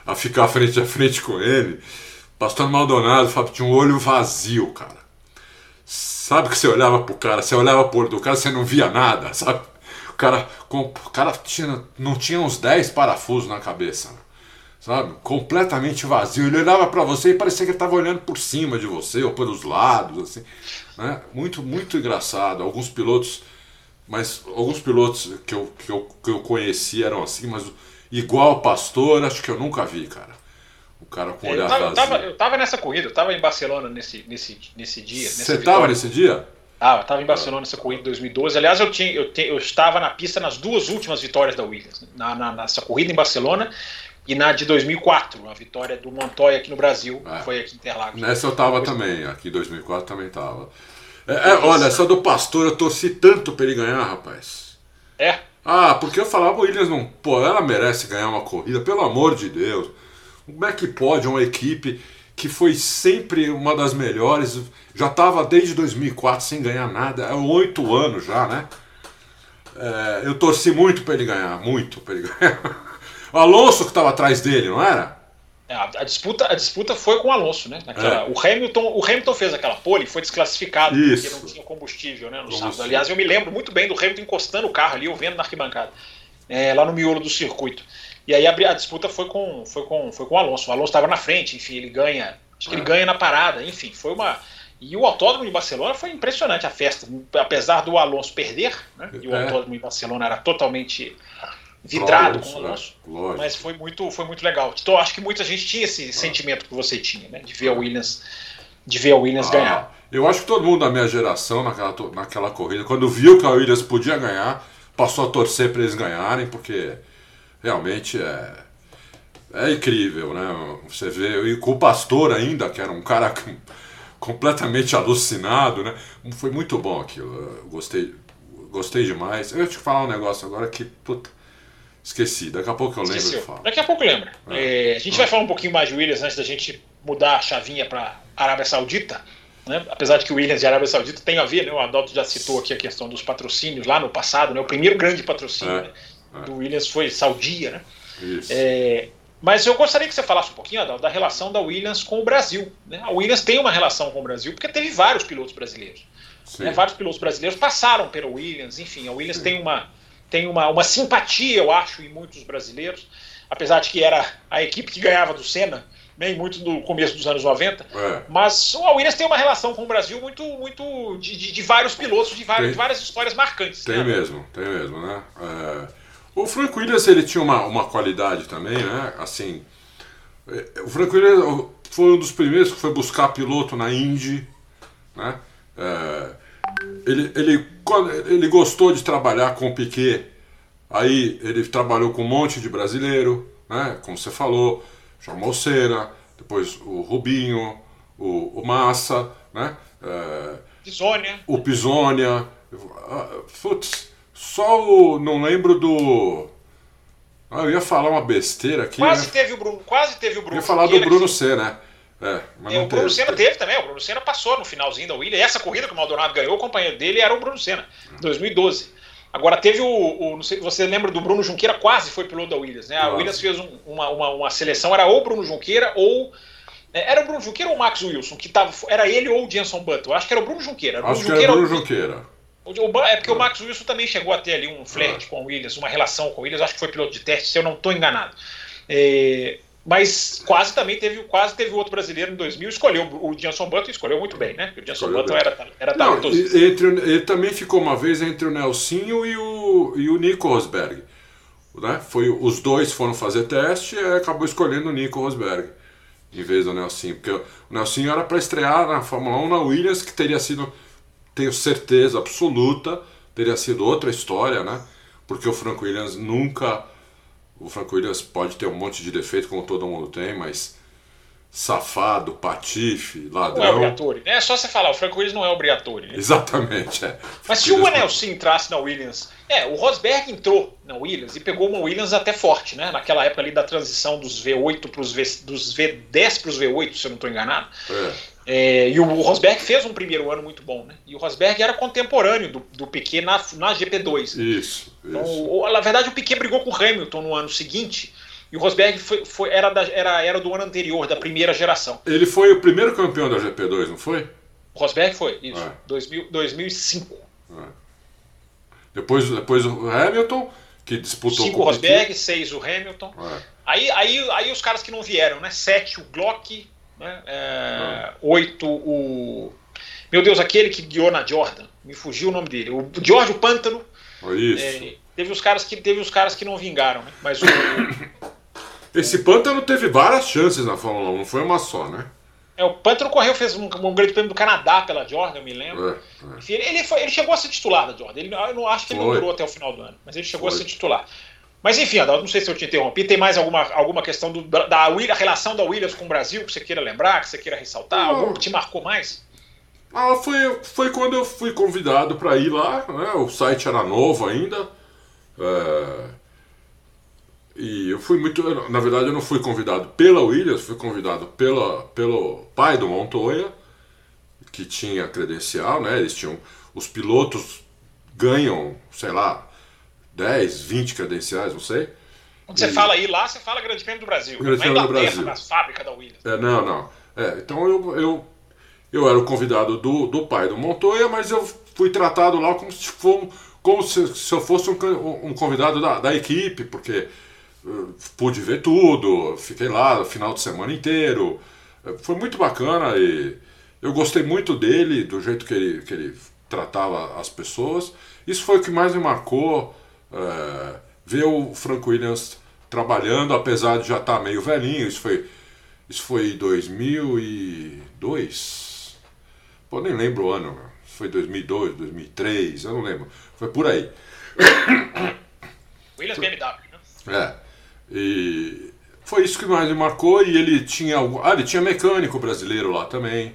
a ficar frente a frente com ele. Pastor Maldonado, Fábio, tinha um olho vazio, cara. Sabe que você olhava pro cara, você olhava pro olho do cara, você não via nada, sabe? O cara, o cara tinha, não tinha uns 10 parafusos na cabeça. Sabe? Completamente vazio. Ele olhava para você e parecia que ele estava olhando por cima de você ou pelos lados, assim, né? Muito, muito engraçado. Alguns pilotos, mas alguns pilotos que eu, que eu, que eu conheci eram assim, mas igual Pastor, acho que eu nunca vi, cara. O cara com olhar vazio. Eu tava, eu tava nessa corrida, eu tava em Barcelona nesse, nesse, nesse dia. Você tava nesse dia? Ah, eu estava em Barcelona nessa corrida de 2012. Aliás, eu, tinha, eu, te, eu estava na pista nas duas últimas vitórias da Williams. Na, na, nessa corrida em Barcelona e na de 2004, a vitória do Montoya aqui no Brasil, é. foi aqui em Interlagos. Nessa eu tava também, aqui em 2004 também tava. É, é, olha, essa do Pastor eu torci tanto pra ele ganhar, rapaz. É? Ah, porque eu falava, o Williams não. Pô, ela merece ganhar uma corrida, pelo amor de Deus. Como é que pode uma equipe que foi sempre uma das melhores, já estava desde 2004 sem ganhar nada, é oito anos já, né? É, eu torci muito para ele ganhar, muito para ele ganhar. O Alonso que estava atrás dele, não era? É, a, a, disputa, a disputa foi com o Alonso, né? Naquela, é. o, Hamilton, o Hamilton fez aquela pole e foi desclassificado Isso. porque não tinha combustível né, no sábado. Aliás, eu me lembro muito bem do Hamilton encostando o carro ali, eu vendo na arquibancada, é, lá no miolo do circuito. E aí a, a, disputa foi com, foi, com, foi com o Alonso. O Alonso estava na frente, enfim, ele ganha. Acho que ele é. ganha na parada, enfim, foi uma. E o autódromo de Barcelona foi impressionante a festa. Apesar do Alonso perder, né? E o é. autódromo de Barcelona era totalmente vidrado com o Alonso. Né? Mas foi muito, foi muito legal. Então acho que muita gente tinha esse ah. sentimento que você tinha, né? De ver a Williams, de ver a Williams ah, ganhar. Eu acho que todo mundo da minha geração naquela, naquela corrida, quando viu que a Williams podia ganhar, passou a torcer para eles ganharem, porque realmente é é incrível, né? Você vê, e com o Pastor ainda, que era um cara completamente alucinado, né? Foi muito bom aquilo. Eu gostei, gostei demais. Eu ia te falar um negócio agora que, puta, Esqueci, daqui a pouco eu lembro e falo. Daqui a pouco lembra. É. É, a gente vai falar um pouquinho mais de Williams antes da gente mudar a chavinha para Arábia Saudita. Né? Apesar de que o Williams e a Arábia Saudita tem a ver, né? o Adalto já citou aqui a questão dos patrocínios lá no passado, né? o primeiro grande patrocínio é. né? É. do Williams foi Saudia. Né? É, mas eu gostaria que você falasse um pouquinho, Adalto, da relação da Williams com o Brasil. Né? A Williams tem uma relação com o Brasil porque teve vários pilotos brasileiros. Né? Vários pilotos brasileiros passaram pela Williams, enfim, a Williams Sim. tem uma tem uma, uma simpatia, eu acho, em muitos brasileiros, apesar de que era a equipe que ganhava do Senna, nem muito no começo dos anos 90. É. Mas o Williams tem uma relação com o Brasil muito, muito de, de, de vários pilotos, de várias, de várias histórias marcantes. Tem né? mesmo, tem mesmo, né? É... O Frank Williams ele tinha uma, uma qualidade também, né? Assim, é, o Frank Williams foi um dos primeiros que foi buscar piloto na Indy, né? É, ele, ele, ele gostou de trabalhar com o Piquet, aí ele trabalhou com um monte de brasileiro, né? como você falou, chamou o Senna, depois o Rubinho, o, o Massa, né? É, Pisônia. O Pisônia. Putz, só o. Não lembro do. Ah, eu ia falar uma besteira aqui. Quase né? teve o Bruno, quase teve o Bruno. Eu ia falar do Bruno C, né? É, é o Bruno Senna teve também, o Bruno Senna passou no finalzinho da Williams. Essa corrida que o Maldonado ganhou, o companheiro dele era o Bruno Senna, 2012. Agora teve o, o, sei você lembra do Bruno Junqueira, quase foi piloto da Williams, né? A Nossa. Williams fez um, uma, uma, uma, seleção, era ou o Bruno Junqueira ou. É, era o Bruno Junqueira ou o Max Wilson, que tava. Era ele ou o Jenson Button. Acho que era o Bruno Junqueira. Bruno Acho Junqueira, que era o Bruno Junqueira. É porque o Max Wilson também chegou a ter ali um flerte com o Williams, uma relação com o Williams, acho que foi piloto de teste, se eu não estou enganado. É, mas quase também teve, quase teve outro brasileiro em 2000, escolheu o Jenson Button escolheu muito bem, né? O Jenson Button era, era Não, entre, Ele também ficou uma vez entre o Nelsinho e o, e o Nico Rosberg. Né? Foi, os dois foram fazer teste e acabou escolhendo o Nico Rosberg em vez do Nelsinho. Porque o Nelsinho era para estrear na Fórmula 1 na Williams, que teria sido, tenho certeza absoluta, teria sido outra história, né? Porque o Frank Williams nunca o Franco Williams pode ter um monte de defeito, como todo mundo tem, mas safado, patife, ladrão. Não é obrigatório. É só você falar, o Franco Williams não é obrigatório. Né? Exatamente, é. Mas se o Anelson entrasse na Williams. É, o Rosberg entrou na Williams e pegou uma Williams até forte, né? Naquela época ali da transição dos V8 para os V, dos V10 para os V8, se eu não estou enganado. É. É, e o Rosberg fez um primeiro ano muito bom, né? E o Rosberg era contemporâneo do, do Piquet na, na GP2. Isso. Então, isso. O, na verdade, o Piquet brigou com o Hamilton no ano seguinte. E o Rosberg foi, foi, era, da, era, era do ano anterior, da primeira geração. Ele foi o primeiro campeão da GP2, não foi? O Rosberg foi, isso. É. 2000, 2005. É. Depois, depois o Hamilton, que disputou Cinco o Rosberg, seis o Hamilton. É. Aí, aí, aí os caras que não vieram, né? Sete o Glock, né? É, oito, o. Meu Deus, aquele que guiou na Jordan, me fugiu o nome dele. O George o Pântano. Isso. É, teve, os caras que, teve os caras que não vingaram, né? Mas o. Esse Pântano teve várias chances na Fórmula 1, não foi uma só, né? É, o Pântano correu, fez um, um grande prêmio do Canadá pela Jordan, eu me lembro. É, é. Ele, ele, foi, ele, chegou a ser titular da Jordan. Ele, eu não acho que ele foi. não durou até o final do ano, mas ele chegou foi. a ser titular. Mas enfim, Adalto, não sei se eu te interrompi. Tem mais alguma, alguma questão do, da, a relação da Williams com o Brasil que você queira lembrar, que você queira ressaltar? Não. Algum que te marcou mais? Ah, foi, foi quando eu fui convidado para ir lá, né? O site era novo ainda. É... E eu fui muito. Na verdade, eu não fui convidado pela Williams, fui convidado pela, pelo pai do Montoya, que tinha credencial, né? Eles tinham. Os pilotos ganham, sei lá, 10, 20 credenciais, não sei. Quando você e... fala aí lá, você fala Grande Prêmio do Brasil. Grande Prêmio do Brasil. nas fábricas da Williams. É, não, não. É, então eu, eu, eu era o convidado do, do pai do Montoya, mas eu fui tratado lá como se, for, como se, se eu fosse um, um convidado da, da equipe, porque uh, pude ver tudo, fiquei lá o final de semana inteiro. Foi muito bacana e eu gostei muito dele, do jeito que ele, que ele tratava as pessoas. Isso foi o que mais me marcou é, ver o Frank Williams trabalhando, apesar de já estar tá meio velhinho. Isso foi, isso foi 2002. Pô, nem lembro o ano. Foi 2002, 2003, eu não lembro. Foi por aí. Williams BMW, né? É. E foi isso que mais me marcou. E ele tinha Ah, ele tinha mecânico brasileiro lá também.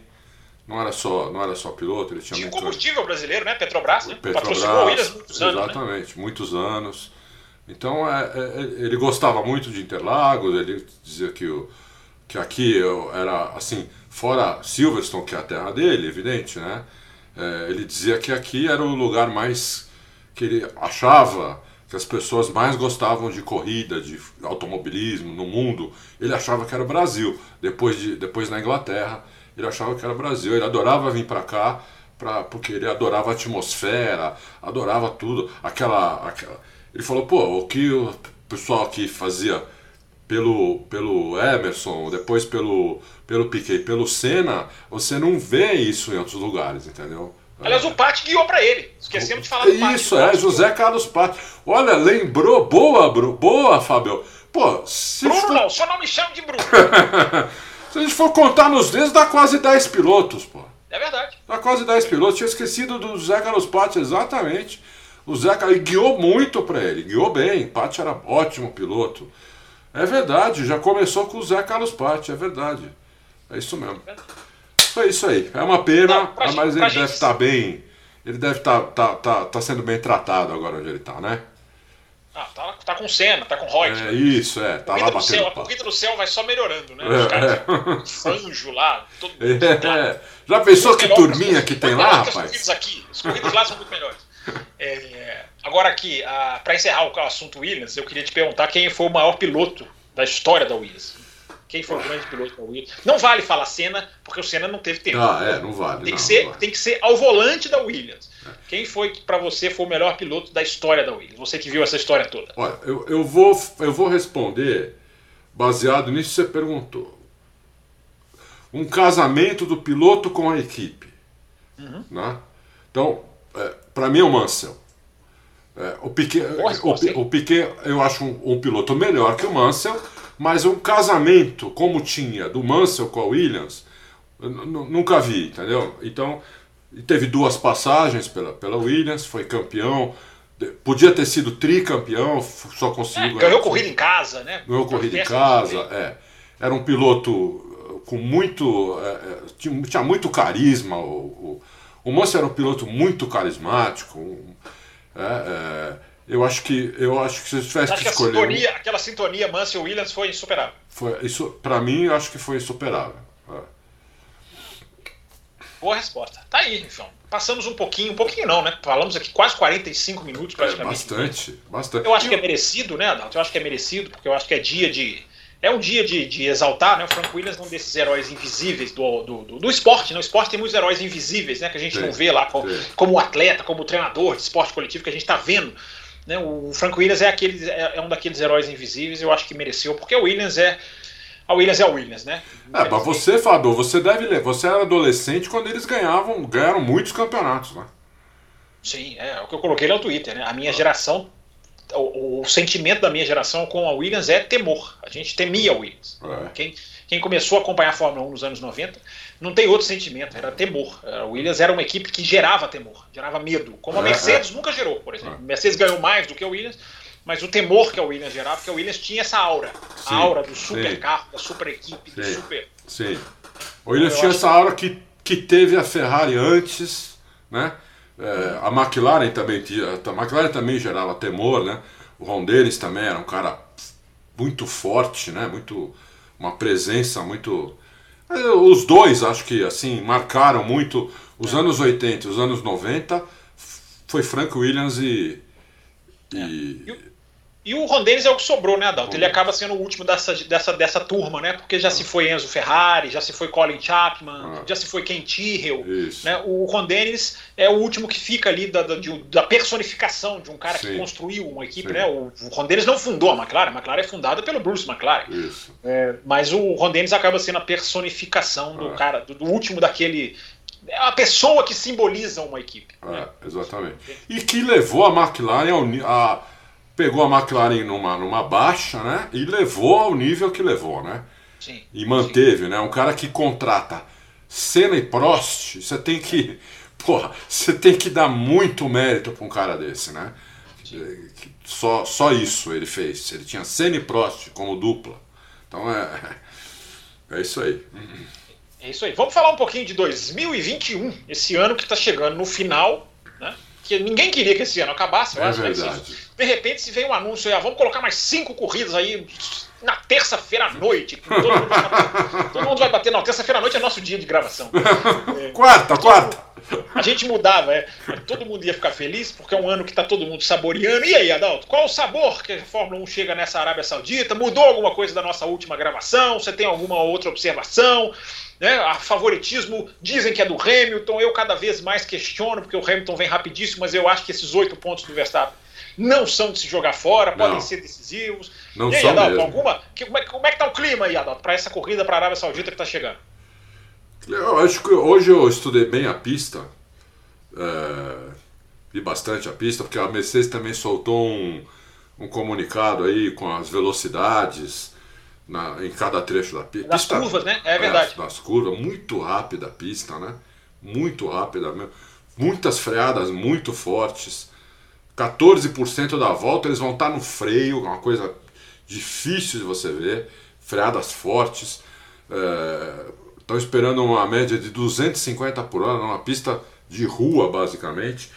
Não era só, não era só piloto, ele tinha, tinha muito... combustível brasileiro, né? Petrobras, né? Petrobras, Patrocinou Williams muitos anos. Exatamente, né? muitos anos. Então é, é, é, ele gostava muito de Interlagos, ele dizia que, o, que aqui eu era assim, fora Silverstone, que é a terra dele, evidente, né? É, ele dizia que aqui era o lugar mais que ele achava que as pessoas mais gostavam de corrida, de automobilismo no mundo. Ele achava que era o Brasil, depois, de, depois na Inglaterra ele achava que era Brasil. Ele adorava vir para cá, pra, porque ele adorava a atmosfera, adorava tudo. Aquela, aquela. Ele falou, pô, o que o pessoal aqui fazia pelo, pelo Emerson, depois pelo, pelo Piquet, pelo Senna, você não vê isso em outros lugares, entendeu? Aliás, o Pati guiou para ele. Esquecemos de falar do Pati. Isso, é, José Carlos Pati. Olha, lembrou. Boa, Bruno. Boa, Fábio. Pô, se Bruno for... não, só não me chame de Bruno. Se a gente for contar nos dedos, dá quase 10 pilotos, pô. É verdade. Dá quase 10 pilotos. Tinha esquecido do Zé Carlos Patti, exatamente. O Zé Carlos guiou muito para ele, guiou bem. Patti era ótimo piloto. É verdade, já começou com o Zé Carlos Patti, é verdade. É isso mesmo. Foi isso aí. É uma pena, Não, mas ele deve estar tá bem. Ele deve estar tá, tá, tá, tá sendo bem tratado agora onde ele está, né? Ah, tá, tá com Senna, tá com Reutemann. É isso, é. Tá lá do céu, a corrida do céu vai só melhorando, né? Os É, caras, Franjo lá, todo mundo. É. Já pensou que turminha que tem lá, que As rapaz? corridas aqui, as corridas lá são muito melhores. É, agora aqui, para encerrar o assunto Williams, eu queria te perguntar quem foi o maior piloto da história da Williams. Quem foi o grande piloto da Williams? Não vale falar Senna, porque o Senna não teve tempo. Ah, é, não vale. Tem não, que, ser, vale. tem que ser ao volante da Williams. Quem foi que para você foi o melhor piloto da história da Williams? Você que viu essa história toda. Olha, eu, eu, vou, eu vou responder baseado nisso que você perguntou. Um casamento do piloto com a equipe. Uhum. Né? Então, é, para mim é o Mansell. É, o, Piquet, o, o Piquet eu acho um, um piloto melhor que o Mansell, mas um casamento como tinha do Mansell com a Williams, nunca vi, entendeu? Então, teve duas passagens pela, pela Williams, foi campeão, podia ter sido tricampeão, só É, conseguiu ganhou corrida em casa, né? ganhou corrida em casa, é. Era um piloto uh, com muito. é, é, tinha, tinha muito carisma. O, o, o Mansell era um piloto muito carismático. um, é, é, eu acho que eu acho que se eu tivesse que escolher sintonia, aquela sintonia Mansell Williams foi insuperável. foi, isso para mim eu acho que foi insuperável. é. Boa resposta. Tá aí, então. Passamos um pouquinho, um pouquinho não, né? Falamos aqui quase 45 minutos É, praticamente. bastante, bastante. Eu acho que é merecido, né, Adalto? Eu acho que é merecido, porque eu acho que é dia de. É um dia de, de exaltar, né? O Frank Williams é um desses heróis invisíveis do, do, do, do esporte, né? O esporte tem muitos heróis invisíveis, né? Que a gente Sim, não vê lá como, sim. como atleta, como treinador de esporte coletivo, que a gente tá vendo. Né? O Frank Williams é, aquele, é, é um daqueles heróis invisíveis, eu acho que mereceu, porque o Williams é. A Williams é o Williams, né? É, mas você, Fábio, você deve ler. Você era adolescente quando eles ganhavam, ganharam muitos campeonatos, né? Sim, é, o que eu coloquei no Twitter, né? A minha geração, o, o sentimento da minha geração com a Williams é temor. A gente temia a Williams. É. Quem, quem começou a acompanhar a Fórmula 1 nos anos 90 não tem outro sentimento, era temor. A Williams era uma equipe que gerava temor, gerava medo, como a Mercedes nunca gerou, por exemplo. A Mercedes ganhou mais do que a Williams, mas o temor que a Williams gerava, porque a Williams tinha essa aura, Sim, a aura do sim. super carro, da super equipe, do Sim. super. Sim. O Williams tinha essa hora que, que teve a Ferrari antes, né? É, a McLaren também tinha. A McLaren também gerava temor, né? O Ron Dennis também era um cara muito forte, né? Muito. Uma presença muito. É, Os dois, acho que assim, marcaram muito os anos 80 e os anos 90. Foi Frank Williams e. e- E E o Ron Dennis é o que sobrou, né, Adalto? Ele acaba sendo o último dessa, dessa, dessa turma, né? Porque já se foi Enzo Ferrari, já se foi Colin Chapman, Ah. já se foi Ken Tyrrell. Né? O Ron Dennis é o último que fica ali da, da, de da personificação de um cara que Sim. construiu uma equipe, Sim. né? O, o Ron Dennis não fundou a McLaren, a McLaren é fundada pelo Bruce McLaren. Isso. É, mas o Ron Dennis acaba sendo a personificação do Ah. cara, do, do último daquele. É a pessoa que simboliza uma equipe. né? É, exatamente. E que levou a McLaren a pegou a McLaren numa, numa baixa, né? E levou ao nível que levou, né? Sim. E manteve, né? Um cara que contrata Senna e Prost, você tem que, porra, você tem que dar muito mérito para um cara desse, né? Que Só, só isso ele fez. Ele tinha Senna e Prost como dupla. Então é é isso aí. É isso aí. Vamos falar um pouquinho de 2021, esse ano que está chegando no final, né? Que ninguém queria que esse ano acabasse, eu É acho, mas verdade. de repente se vem um anúncio aí, ah, vamos colocar mais cinco corridas aí na terça-feira à noite. Todo mundo, vai- todo mundo vai bater. Não, terça-feira à noite é nosso dia de gravação. Quarta, quarta. A gente mudava, é. Todo mundo ia ficar feliz, porque é um ano que tá todo mundo saboreando. E aí, Adalto, qual o sabor que a Fórmula 1 chega nessa Arábia Saudita? Mudou alguma coisa da nossa última gravação? Você tem alguma outra observação? Né? A favoritismo dizem que é do Hamilton, eu cada vez mais questiono, porque o Hamilton vem rapidíssimo, mas eu acho que esses oito pontos do Verstappen não são de se jogar fora, podem Não. ser decisivos. Não e aí, Adalto, mesmo. alguma. que- como, é, como é que tá o clima aí, Adalto, para essa corrida para a Arábia Saudita que tá chegando? Eu acho que hoje eu estudei bem a pista. é, vi bastante a pista, porque a Mercedes também soltou um, um comunicado aí com as velocidades na, em cada trecho da pista. curvas, né? É verdade. das curvas, muito rápida a pista, né? Muito rápida mesmo. Muitas freadas muito fortes. 14% da volta eles vão estar no freio, uma coisa difícil de você ver. Freadas fortes. Estão esperando uma média de 250 por hora, numa pista de rua, basicamente.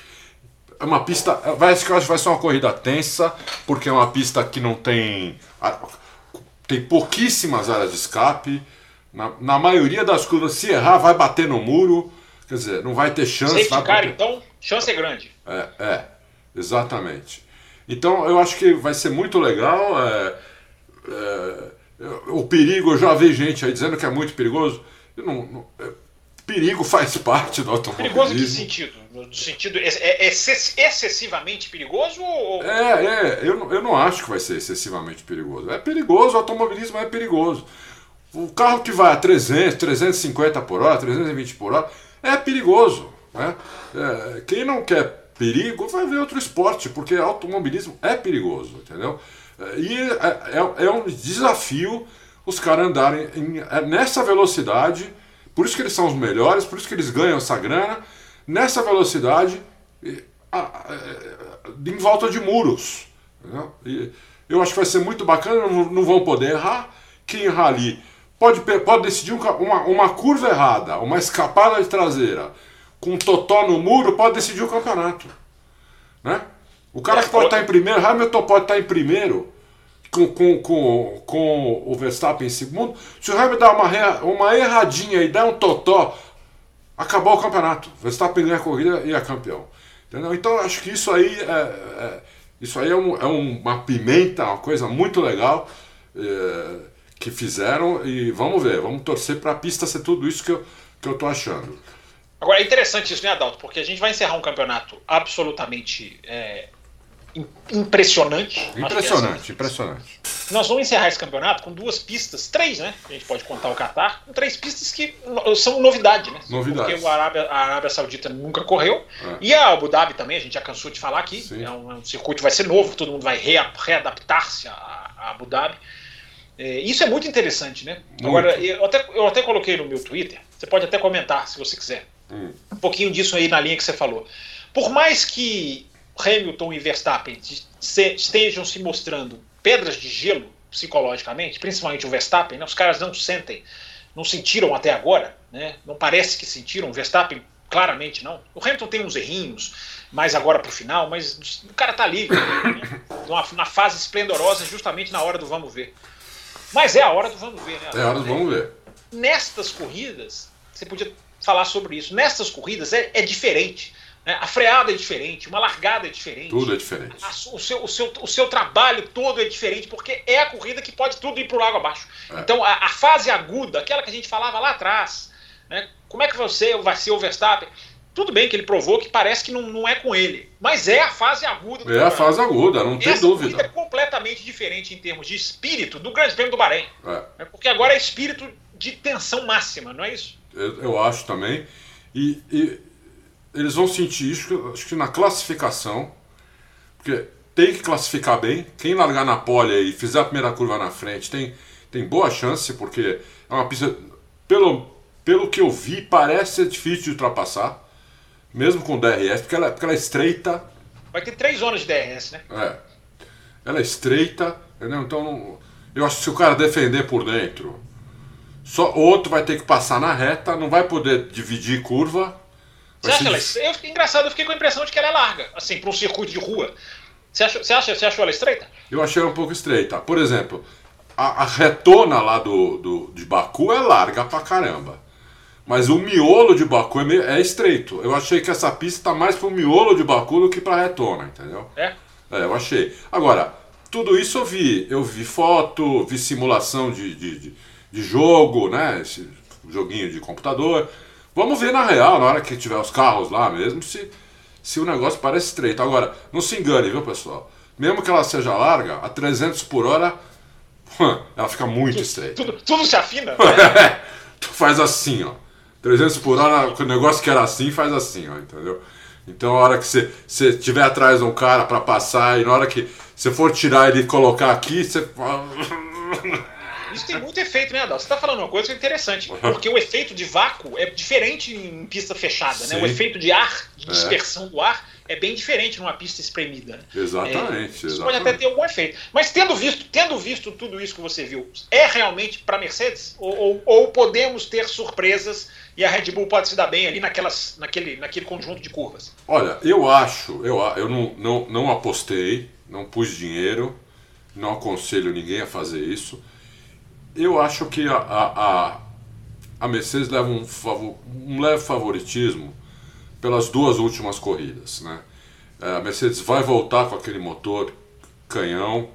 é uma pista. Vai, acho que vai ser uma corrida tensa, porque é uma pista que não tem. Tem pouquíssimas áreas de escape. Na, na maioria das curvas, se errar, vai bater no muro. Quer dizer, não vai ter chance. Safety vai car, então, chance é grande. É, é, exatamente. Então eu acho que vai ser muito legal. É, é, o perigo, eu já vi gente aí dizendo que é muito perigoso. Não, não, é, perigo faz parte do automobilismo. Perigoso em que sentido? No sentido é, é, excessivamente perigoso? Ou... É, é eu, eu não acho que vai ser excessivamente perigoso. É perigoso, o automobilismo é perigoso. O carro que vai a 300, 350 por hora, 320 por hora, é perigoso. Né? É, quem não quer perigo vai ver outro esporte, porque automobilismo é perigoso, entendeu? E é, é, é um desafio os caras andarem em, é nessa velocidade por isso que eles são os melhores, por isso que eles ganham essa grana nessa velocidade em volta de muros. eu acho que vai ser muito bacana, não vão poder errar. Quem errar ali pode, pode decidir uma, uma curva errada, uma escapada de traseira, com um totó no muro, pode decidir o campeonato. Né? O cara que pode estar em primeiro, Hamilton pode estar em primeiro com, com, com, com o Verstappen em segundo. Se o Hamilton dar uma, uma erradinha e der um totó, acabou o campeonato. Verstappen ganha a corrida e é campeão. Entendeu? Então acho que isso aí é, é isso aí é, um, é, uma pimenta, uma coisa muito legal é, que fizeram e vamos ver, vamos torcer para a pista ser tudo isso que eu, que eu tô achando. Agora é interessante isso, né, Adalto? Porque a gente vai encerrar um campeonato absolutamente é, impressionante. Impressionante, assim. impressionante. Nós vamos encerrar esse campeonato com duas pistas, três, né? A gente pode contar o Qatar, com três pistas que são novidade, né? Novidade. Porque a Arábia, a Arábia Saudita nunca correu. É. E a Abu Dhabi também, a gente já cansou de falar aqui. É um, é um, circuito vai ser novo, todo mundo vai readaptar-se a, a, Abu Dhabi. É, isso é muito interessante, né? Muito. Agora, eu até, eu até coloquei no meu Twitter, você pode até comentar se você quiser. Hum. Um pouquinho disso aí na linha que você falou. Por mais que Hamilton e Verstappen estejam se mostrando pedras de gelo psicologicamente, principalmente o Verstappen, né? os caras não sentem, não sentiram até agora, né? não parece que sentiram, o Verstappen claramente não. O Hamilton tem uns errinhos, mais agora para o final, mas o cara tá ali, né? na fase esplendorosa, justamente na hora do vamos ver. Mas é a hora do vamos ver, né? É a hora do vamos ver. Nestas corridas, você podia falar sobre isso. Nestas corridas é, é diferente. Né? A freada é diferente, uma largada é diferente. Tudo é diferente. A, o, seu, o, seu, o seu trabalho todo é diferente, porque é a corrida que pode tudo ir para o água abaixo. É. Então, a, a, fase aguda, aquela que a gente falava lá atrás, né? como é que você vai ser o Verstappen? Tudo bem que ele provou que parece que não, não é com ele, mas é a fase aguda. Do é a fase aguda, não tem Essa dúvida. é completamente diferente em termos de espírito do Grande Prêmio do Bahrein. É. é. Porque agora é espírito de tensão máxima, não é isso? Eu, eu acho também. E, e eles vão sentir isso, acho que na classificação, porque tem que classificar bem. Quem largar na pole e fizer a primeira curva na frente tem, tem boa chance, porque é uma pista, pelo, pelo que eu vi, parece ser difícil de ultrapassar, mesmo com DRS, porque ela, porque ela é estreita. Vai ter três zonas de DRS, né? É. Ela é estreita, entendeu? Então, eu acho que se o cara defender por dentro, só outro vai ter que passar na reta, não vai poder dividir curva você acha ela, eu, engraçado, eu fiquei com a impressão de que ela é larga, assim, para um circuito de rua. Você, acha, você, acha, você achou ela estreita? Eu achei ela um pouco estreita. Por exemplo, a, a retona lá do, do, de Baku é larga pra caramba. Mas o miolo de Baku é, meio, é estreito. Eu achei que essa pista tá mais pro miolo de Baku do que pra retona, entendeu? É? É, eu achei. Agora, tudo isso eu vi. Eu vi foto, vi simulação de, de, de, de jogo, né? Esse joguinho de computador. Vamos ver na real, na hora que tiver os carros lá mesmo, se, se o negócio parece estreito. Agora, não se engane, viu, pessoal? Mesmo que ela seja larga, a 300 por hora, ela fica muito estreita. Tudo, tudo se afina? Né? tu faz assim, ó. 300 por hora, o negócio que era assim, faz assim, ó, entendeu? Então, a hora que você, você tiver atrás de um cara para passar, e na hora que você for tirar ele e colocar aqui, você. Isso tem muito efeito, né, Adal? Você está falando uma coisa interessante, porque o efeito de vácuo é diferente em pista fechada, né? O efeito de ar, de é. dispersão é. do ar, é bem diferente numa pista espremida. Exatamente. É, isso exatamente. pode até ter algum efeito. Mas tendo visto, tendo visto tudo isso que você viu, é realmente para Mercedes? Ou, ou, ou, podemos ter surpresas e a Red Bull pode se dar bem ali naquelas, naquele, naquele conjunto de curvas? Olha, eu acho, eu, eu não, não, não apostei, não pus dinheiro, não aconselho ninguém a fazer isso. Eu acho que a, a, a Mercedes leva um, um leve favoritismo pelas duas últimas corridas. Né? É, a Mercedes vai voltar com aquele motor canhão.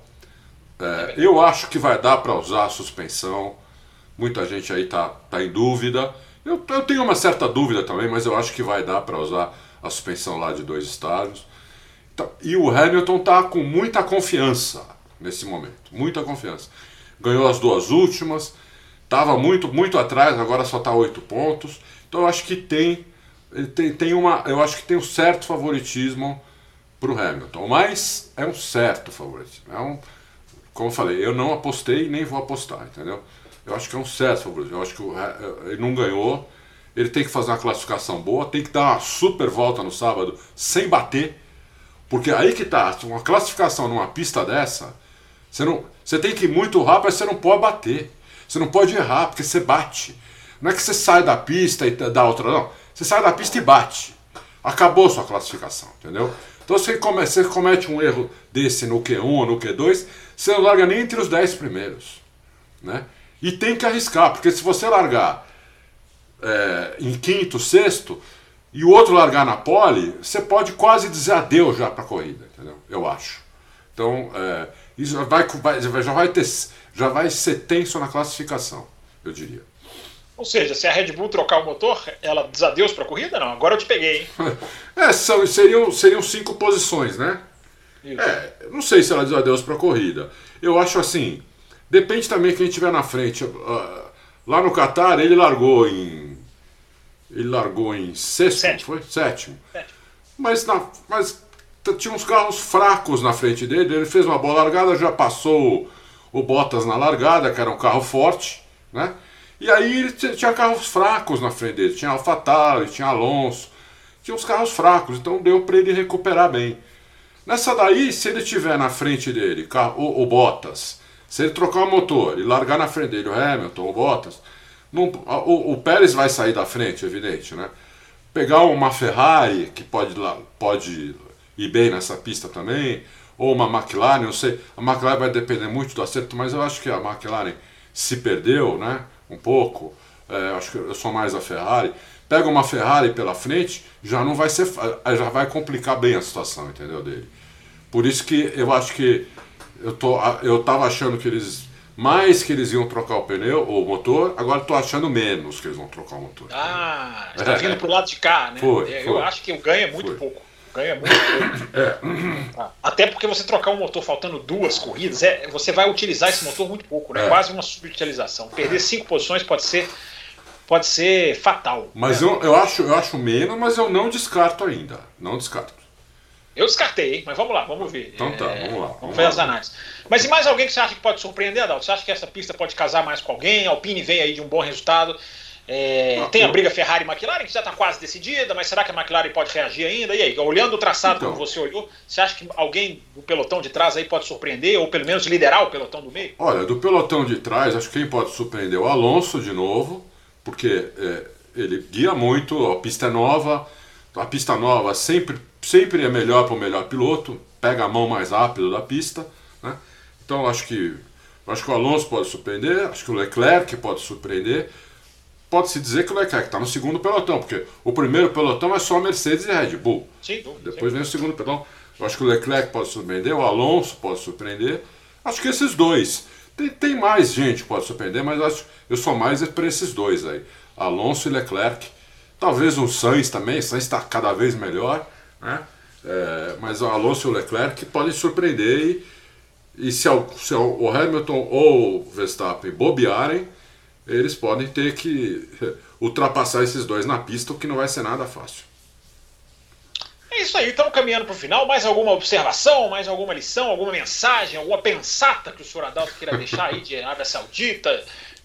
É, eu acho que vai dar para usar a suspensão. Muita gente aí tá, tá em dúvida. Eu, eu tenho uma certa dúvida também, mas eu acho que vai dar para usar a suspensão lá de dois estágios. Então, e o Hamilton tá com muita confiança nesse momento, muita confiança. Ganhou as duas últimas, estava muito muito atrás, agora só está oito pontos. Então eu acho que tem tem, tem uma, eu acho que tem um certo favoritismo para o Hamilton, mas é um certo favoritismo. É um, como eu falei, eu não apostei nem vou apostar, entendeu? Eu acho que é um certo favoritismo. Eu acho que o, ele não ganhou, ele tem que fazer uma classificação boa, tem que dar uma super volta no sábado sem bater, porque aí que tá, uma classificação numa pista dessa, você não, você tem que ir muito rápido, mas você não pode bater, você não pode errar porque você bate. Não é que você sai da pista e dá outra, não. Você sai da pista e bate. Acabou sua classificação, entendeu? Então você comete, você comete um erro desse no Q1 ou no Q2, você não larga nem entre os 10 primeiros. Né? E tem que arriscar, porque se você largar é, em quinto, sexto, e o outro largar na pole, você pode quase dizer adeus já para a corrida, entendeu? Eu acho. Então, é, isso já vai, já, vai ter, já vai ser tenso na classificação, eu diria. Ou seja, se a Red Bull trocar o motor, ela diz adeus para a corrida? Não, agora eu te peguei, hein? É, são, seriam, seriam cinco posições, né? Isso. É, não sei se ela diz adeus para a corrida. Eu acho assim, depende também quem estiver na frente. Uh, lá no Qatar ele largou em. Ele largou em sexto, Sétimo. foi? Sétimo. Sétimo. Mas, na, mas tinha uns carros fracos na frente dele. Ele fez uma boa largada, já passou o Bottas na largada, que era um carro forte, né? E aí ele tinha carros fracos na frente dele, tinha AlphaTauri, tinha Alonso, tinha uns carros fracos, então deu para ele recuperar bem. Nessa daí, se ele tiver na frente dele o, o Bottas, se ele trocar o motor e largar na frente dele o Hamilton, o Bottas, não, o, o, Pérez vai sair da frente, evidente, né? Pegar uma Ferrari, que pode, pode ir bem nessa pista também, ou uma McLaren, não sei. A McLaren vai depender muito do acerto, mas eu acho que a McLaren se perdeu, né? um pouco, é, acho que eu sou mais a Ferrari, pega uma Ferrari pela frente, já não vai ser, já vai complicar bem a situação, entendeu dele. Por isso que eu acho que eu tô, eu tava achando que eles mais que eles iam trocar o pneu ou o motor, agora estou achando menos que eles vão trocar o motor. Ah, está é, vindo pro lado de cá, né? Foi, eu foi, acho que o ganho é muito foi. pouco ganha muito É. Até porque você trocar um motor faltando duas corridas, é, você vai utilizar esse motor muito pouco, né? É. Quase uma subutilização. Perder cinco posições pode ser, pode ser fatal. Mas né? eu, eu, acho, eu acho menos, mas eu não descarto ainda. Não descarto. Eu descartei, hein? mas vamos lá, vamos ver. Então tá, é, vamos lá. Vamos, vamos fazer as análises. Mas e mais alguém que você acha que pode surpreender, Adalto? Você acha que essa pista pode casar mais com alguém? A Alpine vem aí de um bom resultado. É, tem a briga Ferrari e McLaren, que já está quase decidida, mas será que a McLaren pode reagir ainda? E aí, olhando o traçado então, como você olhou, você acha que alguém do pelotão de trás aí pode surpreender, ou pelo menos liderar o pelotão do meio? Olha, do pelotão de trás, acho que quem pode surpreender é o Alonso de novo, porque é, ele guia muito, a pista é nova, a pista nova sempre, sempre é melhor para o melhor piloto, pega a mão mais rápido da pista, né? Então acho que acho que o Alonso pode surpreender, acho que o Leclerc pode surpreender pode-se dizer que o Leclerc está no segundo pelotão, porque o primeiro pelotão é só Mercedes e Red Bull. Sim, Depois vem o segundo pelotão. Eu acho que o Leclerc pode surpreender, o Alonso pode surpreender. Acho que esses dois. Tem, tem mais gente que pode surpreender, mas acho eu sou mais para esses dois aí. Alonso e Leclerc. Talvez o Sainz também, o Sainz está cada vez melhor, né? É, mas o Alonso e o Leclerc podem surpreender e, e se, se o Hamilton ou o Verstappen bobearem, eles podem ter que ultrapassar esses dois na pista, o que não vai ser nada fácil. É É isso aí, estamos caminhando para o final. Mais alguma observação, mais alguma lição, alguma mensagem, alguma pensata que o senhor Adalto queira deixar aí de Arábia Saudita,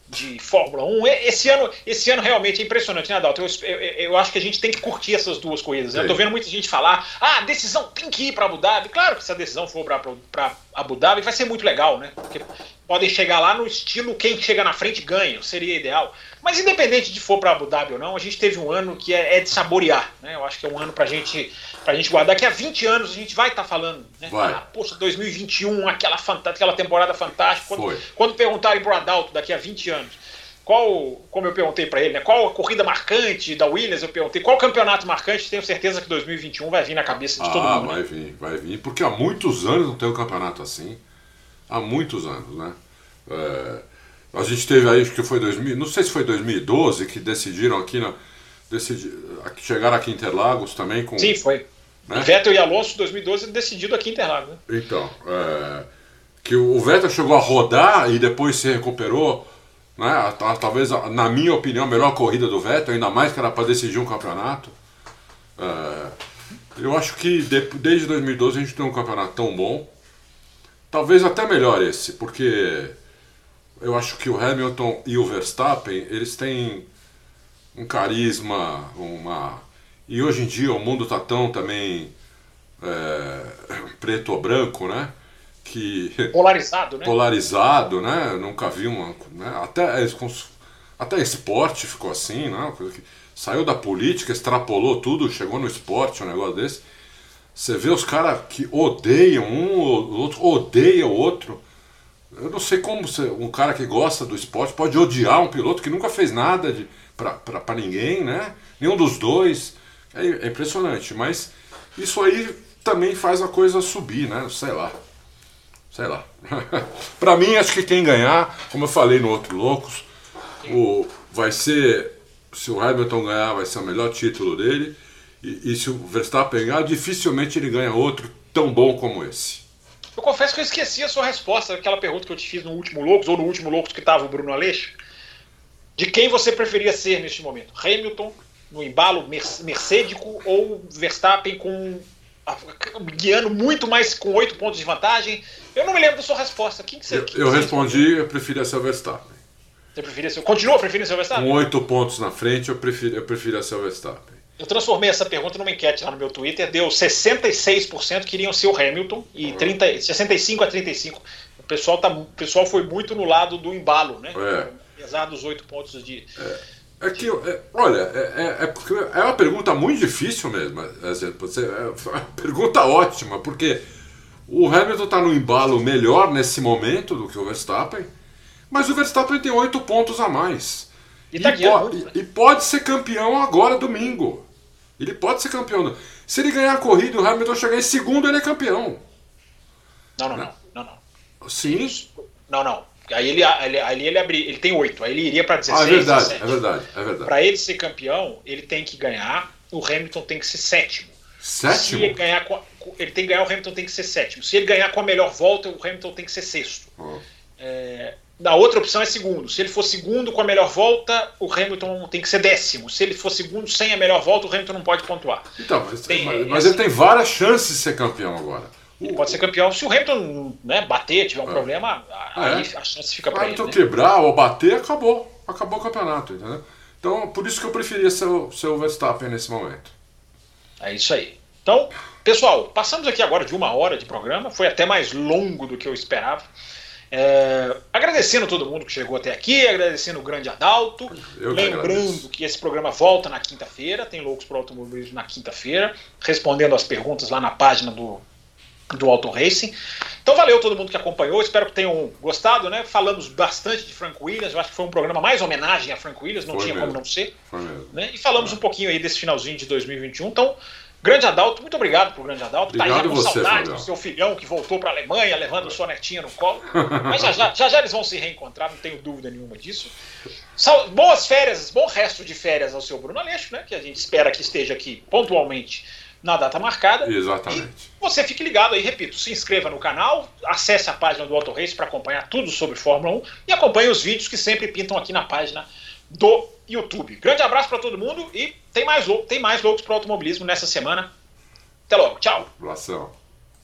de Fórmula 1. Esse ano, esse ano realmente é impressionante, né, Adalto? Eu, eu, eu acho que a gente tem que curtir essas duas corridas. Né? Eu tô vendo muita gente falar: ah, a decisão tem que ir para Abu Dhabi. Claro que se a decisão for para Abu Dhabi, vai ser muito legal, né? Porque podem chegar lá no estilo quem chega na frente ganha, seria ideal. Mas independente de for para Abu Dhabi ou não, a gente teve um ano que é, é de saborear, né? Eu acho que é um ano para gente, a gente guardar. Daqui a 20 anos a gente vai estar tá falando, né? Vai. Ah, poxa, 2021, aquela, aquela temporada fantástica. Quando, quando perguntarem pro Adalto daqui a 20 anos, qual, como eu perguntei para ele, né, qual a corrida marcante da Williams, eu perguntei qual campeonato marcante, tenho certeza que 2021 vai vir na cabeça de ah, todo mundo. Vai né? vir, vai vir, porque há muitos anos não tem um campeonato assim. Há muitos anos, né? É, a gente teve aí, acho que foi 2000, não sei se foi 2012 que decidiram aqui na. Decidi, chegaram aqui em Interlagos também com. Sim, foi. Né? Vettel e Alonso 2012 decidido aqui em Interlagos. Né? Então, é, que o Vettel chegou a rodar e depois se recuperou. Né? Talvez, na minha opinião, a melhor corrida do Vettel, ainda mais que era para decidir um campeonato. É, eu acho que de, desde 2012 a gente tem um campeonato tão bom. Talvez até melhor esse, porque eu acho que o Hamilton e o Verstappen, eles têm um carisma, uma. E hoje em dia o mundo está tão também é, preto ou branco, né? Que polarizado, né? Polarizado, né? Nunca vi uma, né? até até esporte ficou assim, né? Que saiu da política, extrapolou tudo, chegou no esporte, um negócio desse. Você vê os caras que odeiam um, o outro odeia o outro. Eu não sei como você, um cara que gosta do esporte pode odiar um piloto que nunca fez nada de, para ninguém, né? Nenhum dos dois. É, é impressionante, mas isso aí também faz a coisa subir, né? Sei lá. Sei lá. para mim, acho que quem ganhar, como eu falei no outro Loucos, o, vai ser. Se o Hamilton ganhar, vai ser o melhor título dele. E, e se o Verstappen ganhar, dificilmente ele ganha outro tão bom como esse. Eu confesso que eu esqueci a sua resposta aquela pergunta que eu te fiz no último Loucos, ou no último Loucos que estava o Bruno Aleixo. De quem você preferia ser neste momento? Hamilton, no embalo mercedico, ou Verstappen com guiando muito mais com oito pontos de vantagem? Eu não me lembro da sua resposta. Quem que você, eu, eu você respondi, eu preferia ser o Verstappen. Você preferia ser, continua preferindo ser o Verstappen? Com oito pontos na frente, eu, prefiro, eu preferia ser o Verstappen. Eu transformei essa pergunta numa enquete lá no meu Twitter, deu 66% queriam ser o Hamilton e 30, 65 a 35. O pessoal, tá, o pessoal foi muito no lado do embalo, né? É. Apesar dos oito pontos de. É. É que, é, olha, é, é, é, é uma pergunta muito difícil mesmo. É, é uma pergunta ótima, porque o Hamilton está no embalo melhor nesse momento do que o Verstappen, mas o Verstappen tem oito pontos a mais. E, tá e, po né? e, pode ser campeão agora, domingo. Ele pode ser campeão. Se ele ganhar a corrida e o Hamilton chegar em segundo, ele é campeão. Não, não, não. não, não. Sim? Não, não. Aí ele, ele, ele, ele, abri, ele tem oito, aí ele iria para 16. Ah, é verdade, 17. é verdade, é verdade. Para ele ser campeão, ele tem que ganhar, o Hamilton tem que ser sétimo. Sétimo? Se ele ganhar, ele tem que ganhar, o Hamilton tem que ser sétimo. Se ele ganhar com a melhor volta, o Hamilton tem que ser sexto. Oh. É, a outra opção é segundo. Se ele for segundo com a melhor volta, o Hamilton tem que ser décimo. Se ele for segundo sem a melhor volta, o Hamilton não pode pontuar. Então, mas, tem, mas, mas ele tem várias chances de ser campeão agora. Ele pode ser campeão se o Hamilton né, bater, tiver um é. problema, aí é. a chance fica para ele. Se né? quebrar ou bater, acabou. Acabou o campeonato, entendeu? Então, por isso que eu preferia ser o, ser o Verstappen nesse momento. É isso aí. Então, pessoal, passamos aqui agora de uma hora de programa. Foi até mais longo do que eu esperava. É, agradecendo todo mundo que chegou até aqui, agradecendo o grande Adalto. Eu lembrando que, que esse programa volta na quinta-feira, tem Loucos para Automobilismo na quinta-feira, respondendo as perguntas lá na página do, do Auto Racing. Então valeu todo mundo que acompanhou, espero que tenham gostado, né? Falamos bastante de Frank Williams, eu acho que foi um programa mais homenagem a Frank Williams, não foi tinha mesmo. como não ser. Foi mesmo. Né? E falamos é. um pouquinho aí desse finalzinho de 2021. Então, Grande Adalto, muito obrigado pro Grande Adalto. Obrigado tá aí com você, saudade do seu filhão que voltou para a Alemanha, levando sua netinha no colo. Mas já já, já já eles vão se reencontrar, não tenho dúvida nenhuma disso. Boas férias, bom resto de férias ao seu Bruno Aleixo, né? Que a gente espera que esteja aqui pontualmente na data marcada. Exatamente. Você fique ligado aí, repito, se inscreva no canal, acesse a página do Auto Race para acompanhar tudo sobre Fórmula 1 e acompanhe os vídeos que sempre pintam aqui na página do YouTube. Grande abraço para todo mundo e tem mais, tem mais loucos para automobilismo nessa semana. Até logo. Tchau. Abração.